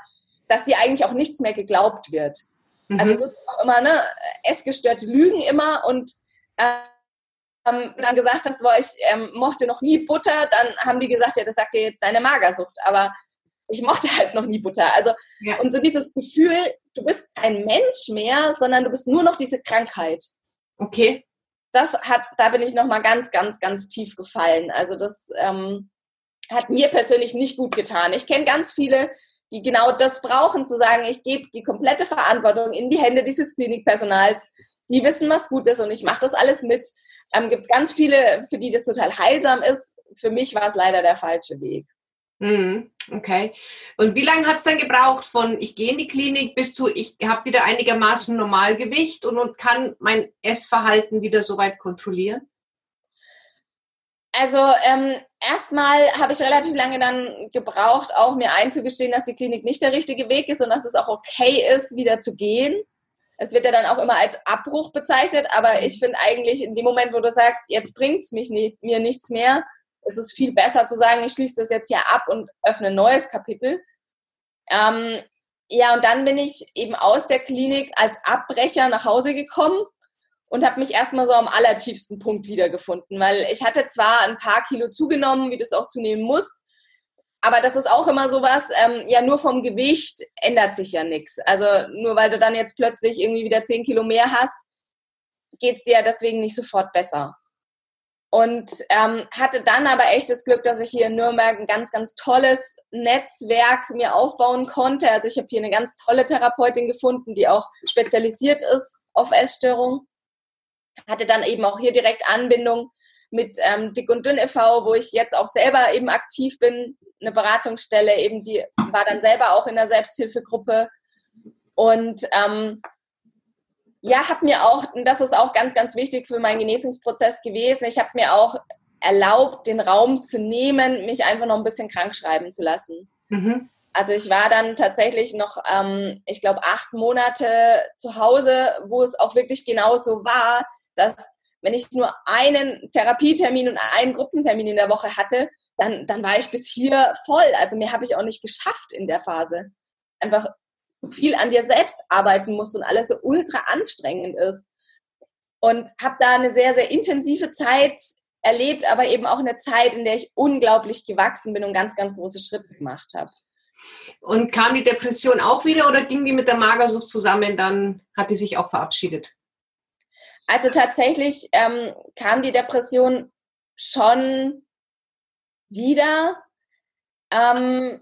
dass sie eigentlich auch nichts mehr geglaubt wird. Mhm. Also es ist auch immer, ne, essgestörte Lügen immer und ähm, dann gesagt hast, boah, ich ähm, mochte noch nie Butter, dann haben die gesagt, ja, das sagt dir jetzt deine Magersucht. Aber ich mochte halt noch nie Butter. Also, ja. und so dieses Gefühl, du bist kein Mensch mehr, sondern du bist nur noch diese Krankheit. Okay. Das hat, da bin ich nochmal ganz, ganz, ganz tief gefallen. Also das ähm, hat mir persönlich nicht gut getan. Ich kenne ganz viele, die genau das brauchen, zu sagen, ich gebe die komplette Verantwortung in die Hände dieses Klinikpersonals. Die wissen, was gut ist und ich mache das alles mit. Ähm, Gibt es ganz viele, für die das total heilsam ist. Für mich war es leider der falsche Weg. Mhm, okay. Und wie lange hat es dann gebraucht von ich gehe in die Klinik bis zu ich habe wieder einigermaßen Normalgewicht und, und kann mein Essverhalten wieder soweit kontrollieren? Also ähm, erstmal habe ich relativ lange dann gebraucht, auch mir einzugestehen, dass die Klinik nicht der richtige Weg ist und dass es auch okay ist, wieder zu gehen. Es wird ja dann auch immer als Abbruch bezeichnet, aber ich finde eigentlich in dem Moment, wo du sagst, jetzt bringt es mich nicht, mir nichts mehr, ist es viel besser zu sagen, ich schließe das jetzt hier ab und öffne ein neues Kapitel. Ähm, ja, und dann bin ich eben aus der Klinik als Abbrecher nach Hause gekommen und habe mich erstmal so am allertiefsten Punkt wiedergefunden, weil ich hatte zwar ein paar Kilo zugenommen, wie du es auch zunehmen musst, aber das ist auch immer sowas, ähm, ja, nur vom Gewicht ändert sich ja nichts. Also nur weil du dann jetzt plötzlich irgendwie wieder 10 Kilo mehr hast, geht es dir ja deswegen nicht sofort besser. Und ähm, hatte dann aber echt das Glück, dass ich hier in Nürnberg ein ganz, ganz tolles Netzwerk mir aufbauen konnte. Also ich habe hier eine ganz tolle Therapeutin gefunden, die auch spezialisiert ist auf Essstörungen. Hatte dann eben auch hier direkt Anbindung mit ähm, Dick und Dünn e.V., wo ich jetzt auch selber eben aktiv bin, eine Beratungsstelle, eben die war dann selber auch in der Selbsthilfegruppe. Und ähm, ja, habe mir auch, das ist auch ganz, ganz wichtig für meinen Genesungsprozess gewesen, ich habe mir auch erlaubt, den Raum zu nehmen, mich einfach noch ein bisschen krank schreiben zu lassen. Mhm. Also ich war dann tatsächlich noch, ähm, ich glaube, acht Monate zu Hause, wo es auch wirklich genau so war, dass wenn ich nur einen Therapietermin und einen Gruppentermin in der Woche hatte, dann, dann war ich bis hier voll. Also mehr habe ich auch nicht geschafft in der Phase. Einfach viel an dir selbst arbeiten musst und alles so ultra anstrengend ist. Und habe da eine sehr, sehr intensive Zeit erlebt, aber eben auch eine Zeit, in der ich unglaublich gewachsen bin und ganz, ganz große Schritte gemacht habe. Und kam die Depression auch wieder oder ging die mit der Magersucht zusammen? Dann hat die sich auch verabschiedet? Also tatsächlich ähm, kam die Depression schon wieder. Ähm,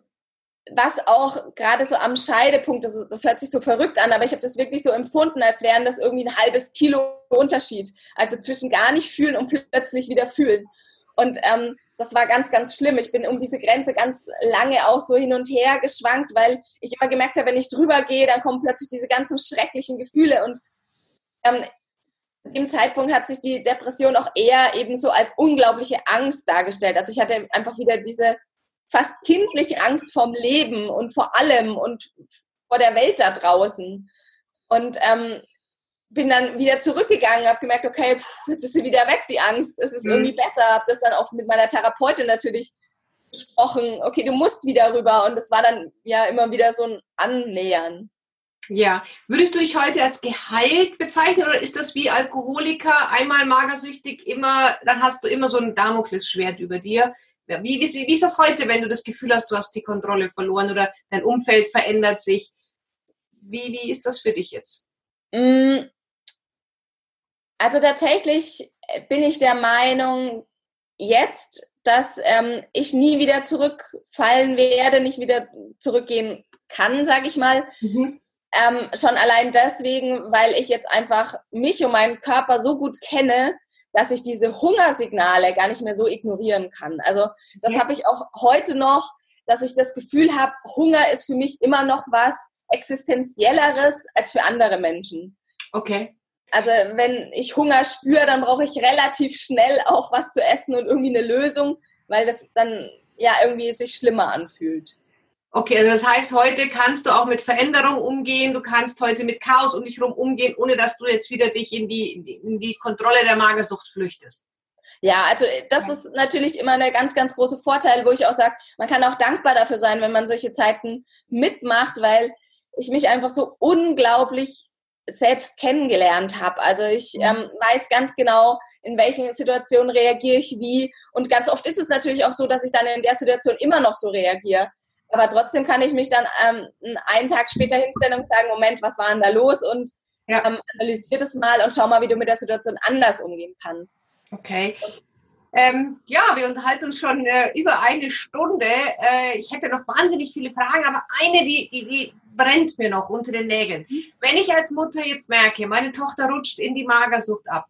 was auch gerade so am Scheidepunkt, das, das hört sich so verrückt an, aber ich habe das wirklich so empfunden, als wären das irgendwie ein halbes Kilo Unterschied. Also zwischen gar nicht fühlen und plötzlich wieder fühlen. Und ähm, das war ganz, ganz schlimm. Ich bin um diese Grenze ganz lange auch so hin und her geschwankt, weil ich immer gemerkt habe, wenn ich drüber gehe, dann kommen plötzlich diese ganzen schrecklichen Gefühle. Und ähm, dem Zeitpunkt hat sich die Depression auch eher eben so als unglaubliche Angst dargestellt. Also ich hatte einfach wieder diese fast kindliche Angst vorm Leben und vor allem und vor der Welt da draußen. Und ähm, bin dann wieder zurückgegangen, habe gemerkt, okay, pff, jetzt ist sie wieder weg, die Angst. Es ist mhm. irgendwie besser. Habe das dann auch mit meiner Therapeutin natürlich besprochen. Okay, du musst wieder rüber. Und das war dann ja immer wieder so ein Annähern. Ja, würdest du dich heute als geheilt bezeichnen oder ist das wie Alkoholiker, einmal magersüchtig, immer, dann hast du immer so ein Damoklesschwert über dir? Wie, wie, wie ist das heute, wenn du das Gefühl hast, du hast die Kontrolle verloren oder dein Umfeld verändert sich? Wie, wie ist das für dich jetzt? Mm. Also tatsächlich bin ich der Meinung, jetzt, dass ähm, ich nie wieder zurückfallen werde, nicht wieder zurückgehen kann, sage ich mal. Mhm. Ähm, schon allein deswegen, weil ich jetzt einfach mich und meinen Körper so gut kenne, dass ich diese Hungersignale gar nicht mehr so ignorieren kann. Also das ja. habe ich auch heute noch, dass ich das Gefühl habe, Hunger ist für mich immer noch was existenzielleres als für andere Menschen. Okay. Also wenn ich Hunger spüre, dann brauche ich relativ schnell auch was zu essen und irgendwie eine Lösung, weil das dann ja irgendwie sich schlimmer anfühlt. Okay, also das heißt, heute kannst du auch mit Veränderung umgehen, du kannst heute mit Chaos um dich herum umgehen, ohne dass du jetzt wieder dich in die, in die Kontrolle der Magersucht flüchtest. Ja, also äh, das ist natürlich immer eine ganz, ganz große Vorteil, wo ich auch sage, man kann auch dankbar dafür sein, wenn man solche Zeiten mitmacht, weil ich mich einfach so unglaublich selbst kennengelernt habe. Also ich ähm, weiß ganz genau, in welchen Situationen reagiere ich wie. Und ganz oft ist es natürlich auch so, dass ich dann in der Situation immer noch so reagiere. Aber trotzdem kann ich mich dann ähm, einen Tag später hinstellen und sagen, Moment, was war denn da los? Und ja. ähm, analysier das mal und schau mal, wie du mit der Situation anders umgehen kannst. Okay. Ähm, ja, wir unterhalten uns schon äh, über eine Stunde. Äh, ich hätte noch wahnsinnig viele Fragen, aber eine, die, die, die brennt mir noch unter den Nägeln. Wenn ich als Mutter jetzt merke, meine Tochter rutscht in die Magersucht ab,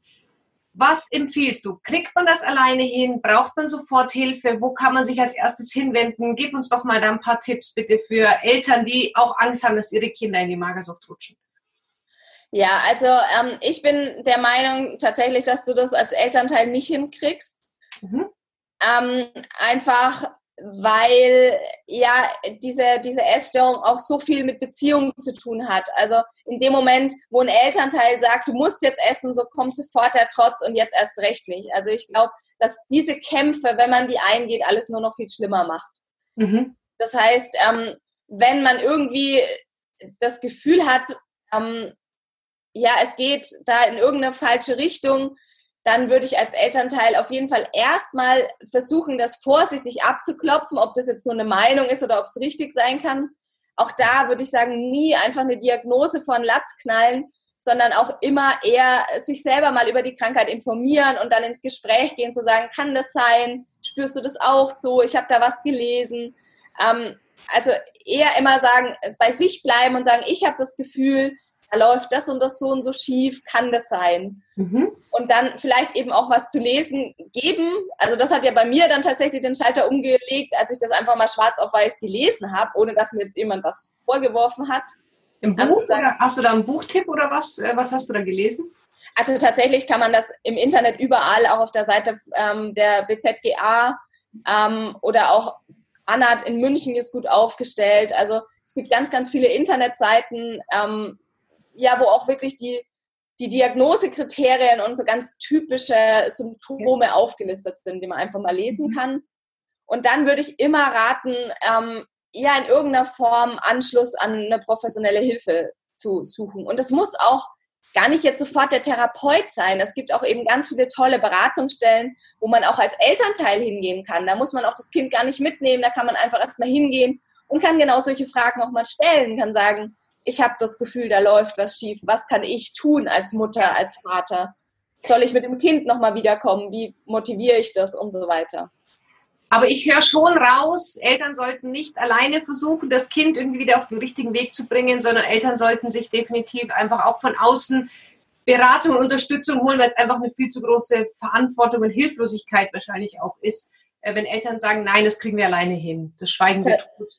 was empfiehlst du? Kriegt man das alleine hin? Braucht man sofort Hilfe? Wo kann man sich als erstes hinwenden? Gib uns doch mal da ein paar Tipps bitte für Eltern, die auch Angst haben, dass ihre Kinder in die Magersucht rutschen. Ja, also ähm, ich bin der Meinung tatsächlich, dass du das als Elternteil nicht hinkriegst. Mhm. ähm, einfach weil ja diese, diese Essstörung auch so viel mit Beziehungen zu tun hat. Also in dem Moment, wo ein Elternteil sagt, du musst jetzt essen, so kommt sofort der Trotz und jetzt erst recht nicht. Also ich glaube, dass diese Kämpfe, wenn man die eingeht, alles nur noch viel schlimmer macht. Mhm. Das heißt, ähm, wenn man irgendwie das Gefühl hat, ähm, ja, es geht da in irgendeine falsche Richtung, dann würde ich als Elternteil auf jeden Fall erstmal versuchen, das vorsichtig abzuklopfen, ob das jetzt nur eine Meinung ist oder ob es richtig sein kann. Auch da würde ich sagen, nie einfach eine Diagnose von Latz knallen, sondern auch immer eher sich selber mal über die Krankheit informieren und dann ins Gespräch gehen, zu sagen, kann das sein? Spürst du das auch so? Ich habe da was gelesen. Ähm, also eher immer sagen, bei sich bleiben und sagen, ich habe das Gefühl, da läuft das und das so und so schief, kann das sein? Mhm. Und dann vielleicht eben auch was zu lesen geben. Also das hat ja bei mir dann tatsächlich den Schalter umgelegt, als ich das einfach mal schwarz auf weiß gelesen habe, ohne dass mir jetzt jemand was vorgeworfen hat. Im Buch? Also, oder hast du da einen Buchtipp oder was? Äh, was hast du da gelesen? Also tatsächlich kann man das im Internet überall, auch auf der Seite ähm, der BZGA ähm, oder auch Anna in München ist gut aufgestellt. Also es gibt ganz, ganz viele Internetseiten, ähm, ja, wo auch wirklich die, die Diagnosekriterien und so ganz typische Symptome aufgelistet sind, die man einfach mal lesen mhm. kann. Und dann würde ich immer raten, ähm, ja, in irgendeiner Form Anschluss an eine professionelle Hilfe zu suchen. Und das muss auch gar nicht jetzt sofort der Therapeut sein. Es gibt auch eben ganz viele tolle Beratungsstellen, wo man auch als Elternteil hingehen kann. Da muss man auch das Kind gar nicht mitnehmen, da kann man einfach erstmal hingehen und kann genau solche Fragen auch mal stellen, kann sagen, ich habe das Gefühl, da läuft was schief. Was kann ich tun als Mutter, als Vater? Soll ich mit dem Kind nochmal wiederkommen? Wie motiviere ich das und so weiter? Aber ich höre schon raus, Eltern sollten nicht alleine versuchen, das Kind irgendwie wieder auf den richtigen Weg zu bringen, sondern Eltern sollten sich definitiv einfach auch von außen Beratung und Unterstützung holen, weil es einfach eine viel zu große Verantwortung und Hilflosigkeit wahrscheinlich auch ist, äh, wenn Eltern sagen, nein, das kriegen wir alleine hin, das schweigen wir tot.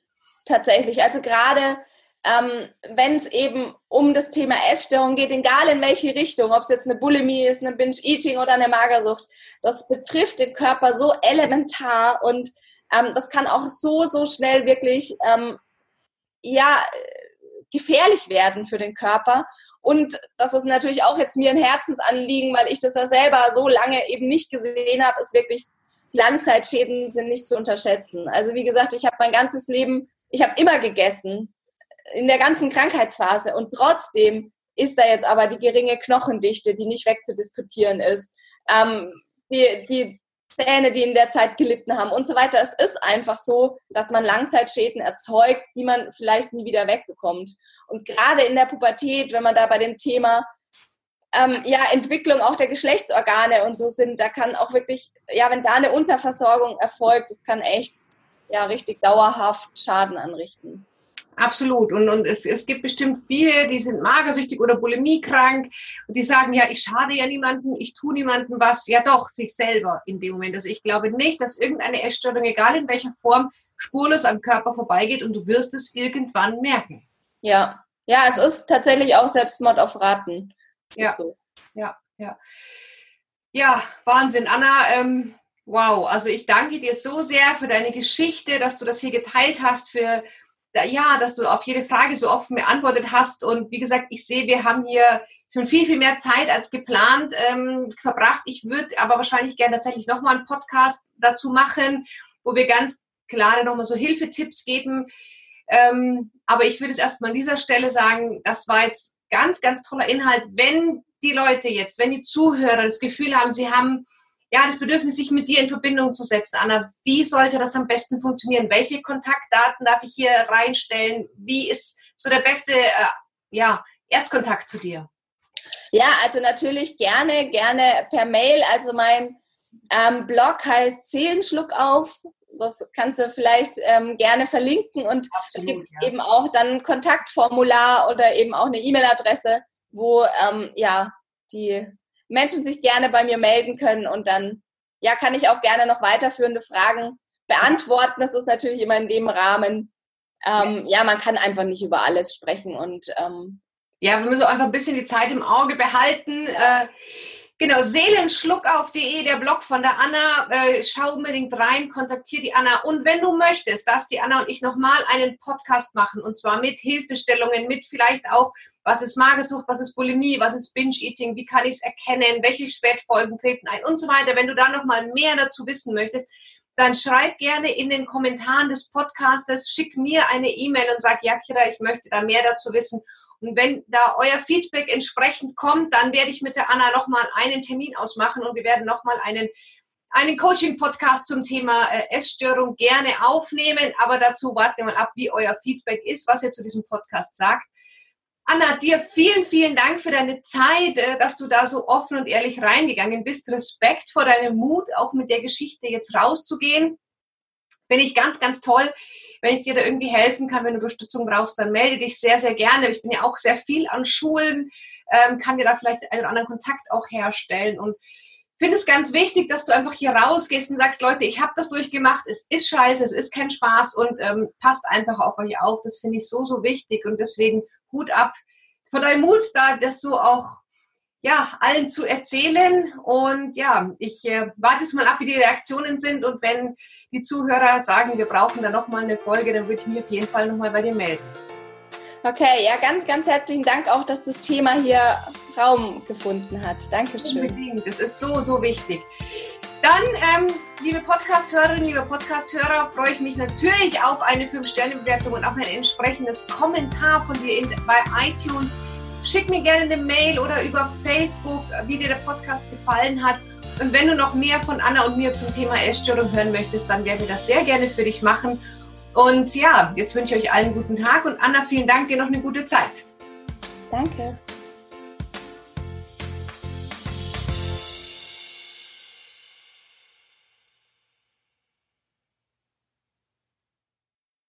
Tatsächlich, also gerade ähm, wenn es eben um das Thema Essstörung geht, egal in welche Richtung, ob es jetzt eine Bulimie ist, eine Binge-Eating oder eine Magersucht, das betrifft den Körper so elementar und ähm, das kann auch so, so schnell wirklich, ähm, ja, gefährlich werden für den Körper. Und das ist natürlich auch jetzt mir ein Herzensanliegen, weil ich das ja selber so lange eben nicht gesehen habe, ist wirklich, Langzeitschäden sind nicht zu unterschätzen. Also wie gesagt, ich habe mein ganzes Leben, ich habe immer gegessen in der ganzen Krankheitsphase. Und trotzdem ist da jetzt aber die geringe Knochendichte, die nicht wegzudiskutieren ist. Ähm, die, die Zähne, die in der Zeit gelitten haben und so weiter. Es ist einfach so, dass man Langzeitschäden erzeugt, die man vielleicht nie wieder wegbekommt. Und gerade in der Pubertät, wenn man da bei dem Thema ähm, ja, Entwicklung auch der Geschlechtsorgane und so sind, da kann auch wirklich, ja, wenn da eine Unterversorgung erfolgt, das kann echt ja richtig dauerhaft Schaden anrichten. Absolut. Und, und es, es gibt bestimmt viele, die sind magersüchtig oder bulimiekrank und die sagen, ja, ich schade ja niemanden, ich tue niemandem was. Ja doch, sich selber in dem Moment. Also ich glaube nicht, dass irgendeine Essstörung, egal in welcher Form, spurlos am Körper vorbeigeht und du wirst es irgendwann merken. Ja, ja, es ist tatsächlich auch Selbstmord auf Raten. Ja, so. ja, ja. Ja, Wahnsinn. Anna, ähm, wow. Also ich danke dir so sehr für deine Geschichte, dass du das hier geteilt hast, für ja, dass du auf jede Frage so offen beantwortet hast. Und wie gesagt, ich sehe, wir haben hier schon viel, viel mehr Zeit als geplant ähm, verbracht. Ich würde aber wahrscheinlich gerne tatsächlich nochmal einen Podcast dazu machen, wo wir ganz klare nochmal so Hilfetipps geben. Ähm, aber ich würde es erstmal an dieser Stelle sagen, das war jetzt ganz, ganz toller Inhalt. Wenn die Leute jetzt, wenn die Zuhörer das Gefühl haben, sie haben ja, das Bedürfnis, sich mit dir in Verbindung zu setzen. Anna, wie sollte das am besten funktionieren? Welche Kontaktdaten darf ich hier reinstellen? Wie ist so der beste äh, ja, Erstkontakt zu dir? Ja, also natürlich gerne, gerne per Mail. Also mein ähm, Blog heißt Seelenschluck auf. Das kannst du vielleicht ähm, gerne verlinken und Absolut, ja. eben auch dann ein Kontaktformular oder eben auch eine E-Mail-Adresse, wo ähm, ja die Menschen sich gerne bei mir melden können und dann ja, kann ich auch gerne noch weiterführende Fragen beantworten. Das ist natürlich immer in dem Rahmen. Ähm, ja, man kann einfach nicht über alles sprechen und ähm, ja, wir müssen auch einfach ein bisschen die Zeit im Auge behalten. Äh, Genau, seelenschluckauf.de, der Blog von der Anna. Äh, schau unbedingt rein, kontaktiere die Anna. Und wenn du möchtest, dass die Anna und ich nochmal einen Podcast machen, und zwar mit Hilfestellungen, mit vielleicht auch, was ist Magersucht, was ist Bulimie, was ist Binge-Eating, wie kann ich es erkennen, welche Spätfolgen treten ein und so weiter. Wenn du da nochmal mehr dazu wissen möchtest, dann schreib gerne in den Kommentaren des Podcastes, schick mir eine E-Mail und sag, ja, Kira, ich möchte da mehr dazu wissen. Und wenn da euer Feedback entsprechend kommt, dann werde ich mit der Anna nochmal einen Termin ausmachen und wir werden nochmal einen, einen Coaching-Podcast zum Thema äh, Essstörung gerne aufnehmen. Aber dazu warten wir mal ab, wie euer Feedback ist, was ihr zu diesem Podcast sagt. Anna, dir vielen, vielen Dank für deine Zeit, äh, dass du da so offen und ehrlich reingegangen bist. Respekt vor deinem Mut, auch mit der Geschichte jetzt rauszugehen. Finde ich ganz, ganz toll. Wenn ich dir da irgendwie helfen kann, wenn du Unterstützung brauchst, dann melde dich sehr, sehr gerne. Ich bin ja auch sehr viel an Schulen, ähm, kann dir da vielleicht einen oder anderen Kontakt auch herstellen und finde es ganz wichtig, dass du einfach hier rausgehst und sagst, Leute, ich habe das durchgemacht, es ist scheiße, es ist kein Spaß und ähm, passt einfach auf euch auf. Das finde ich so, so wichtig und deswegen Hut ab vor deinem Mut, da das so auch ja, allen zu erzählen. Und ja, ich äh, warte jetzt mal ab, wie die Reaktionen sind. Und wenn die Zuhörer sagen, wir brauchen da nochmal eine Folge, dann würde ich mich auf jeden Fall nochmal bei dir melden. Okay, ja, ganz, ganz herzlichen Dank auch, dass das Thema hier Raum gefunden hat. Dankeschön. Unbedingt, das ist so, so wichtig. Dann, ähm, liebe Podcast-Hörerinnen, liebe Podcast-Hörer, freue ich mich natürlich auf eine 5-Sterne-Bewertung und auf ein entsprechendes Kommentar von dir in, bei iTunes Schick mir gerne eine Mail oder über Facebook, wie dir der Podcast gefallen hat. Und wenn du noch mehr von Anna und mir zum Thema Essstörung hören möchtest, dann werden wir das sehr gerne für dich machen. Und ja, jetzt wünsche ich euch allen einen guten Tag und Anna, vielen Dank, dir noch eine gute Zeit. Danke.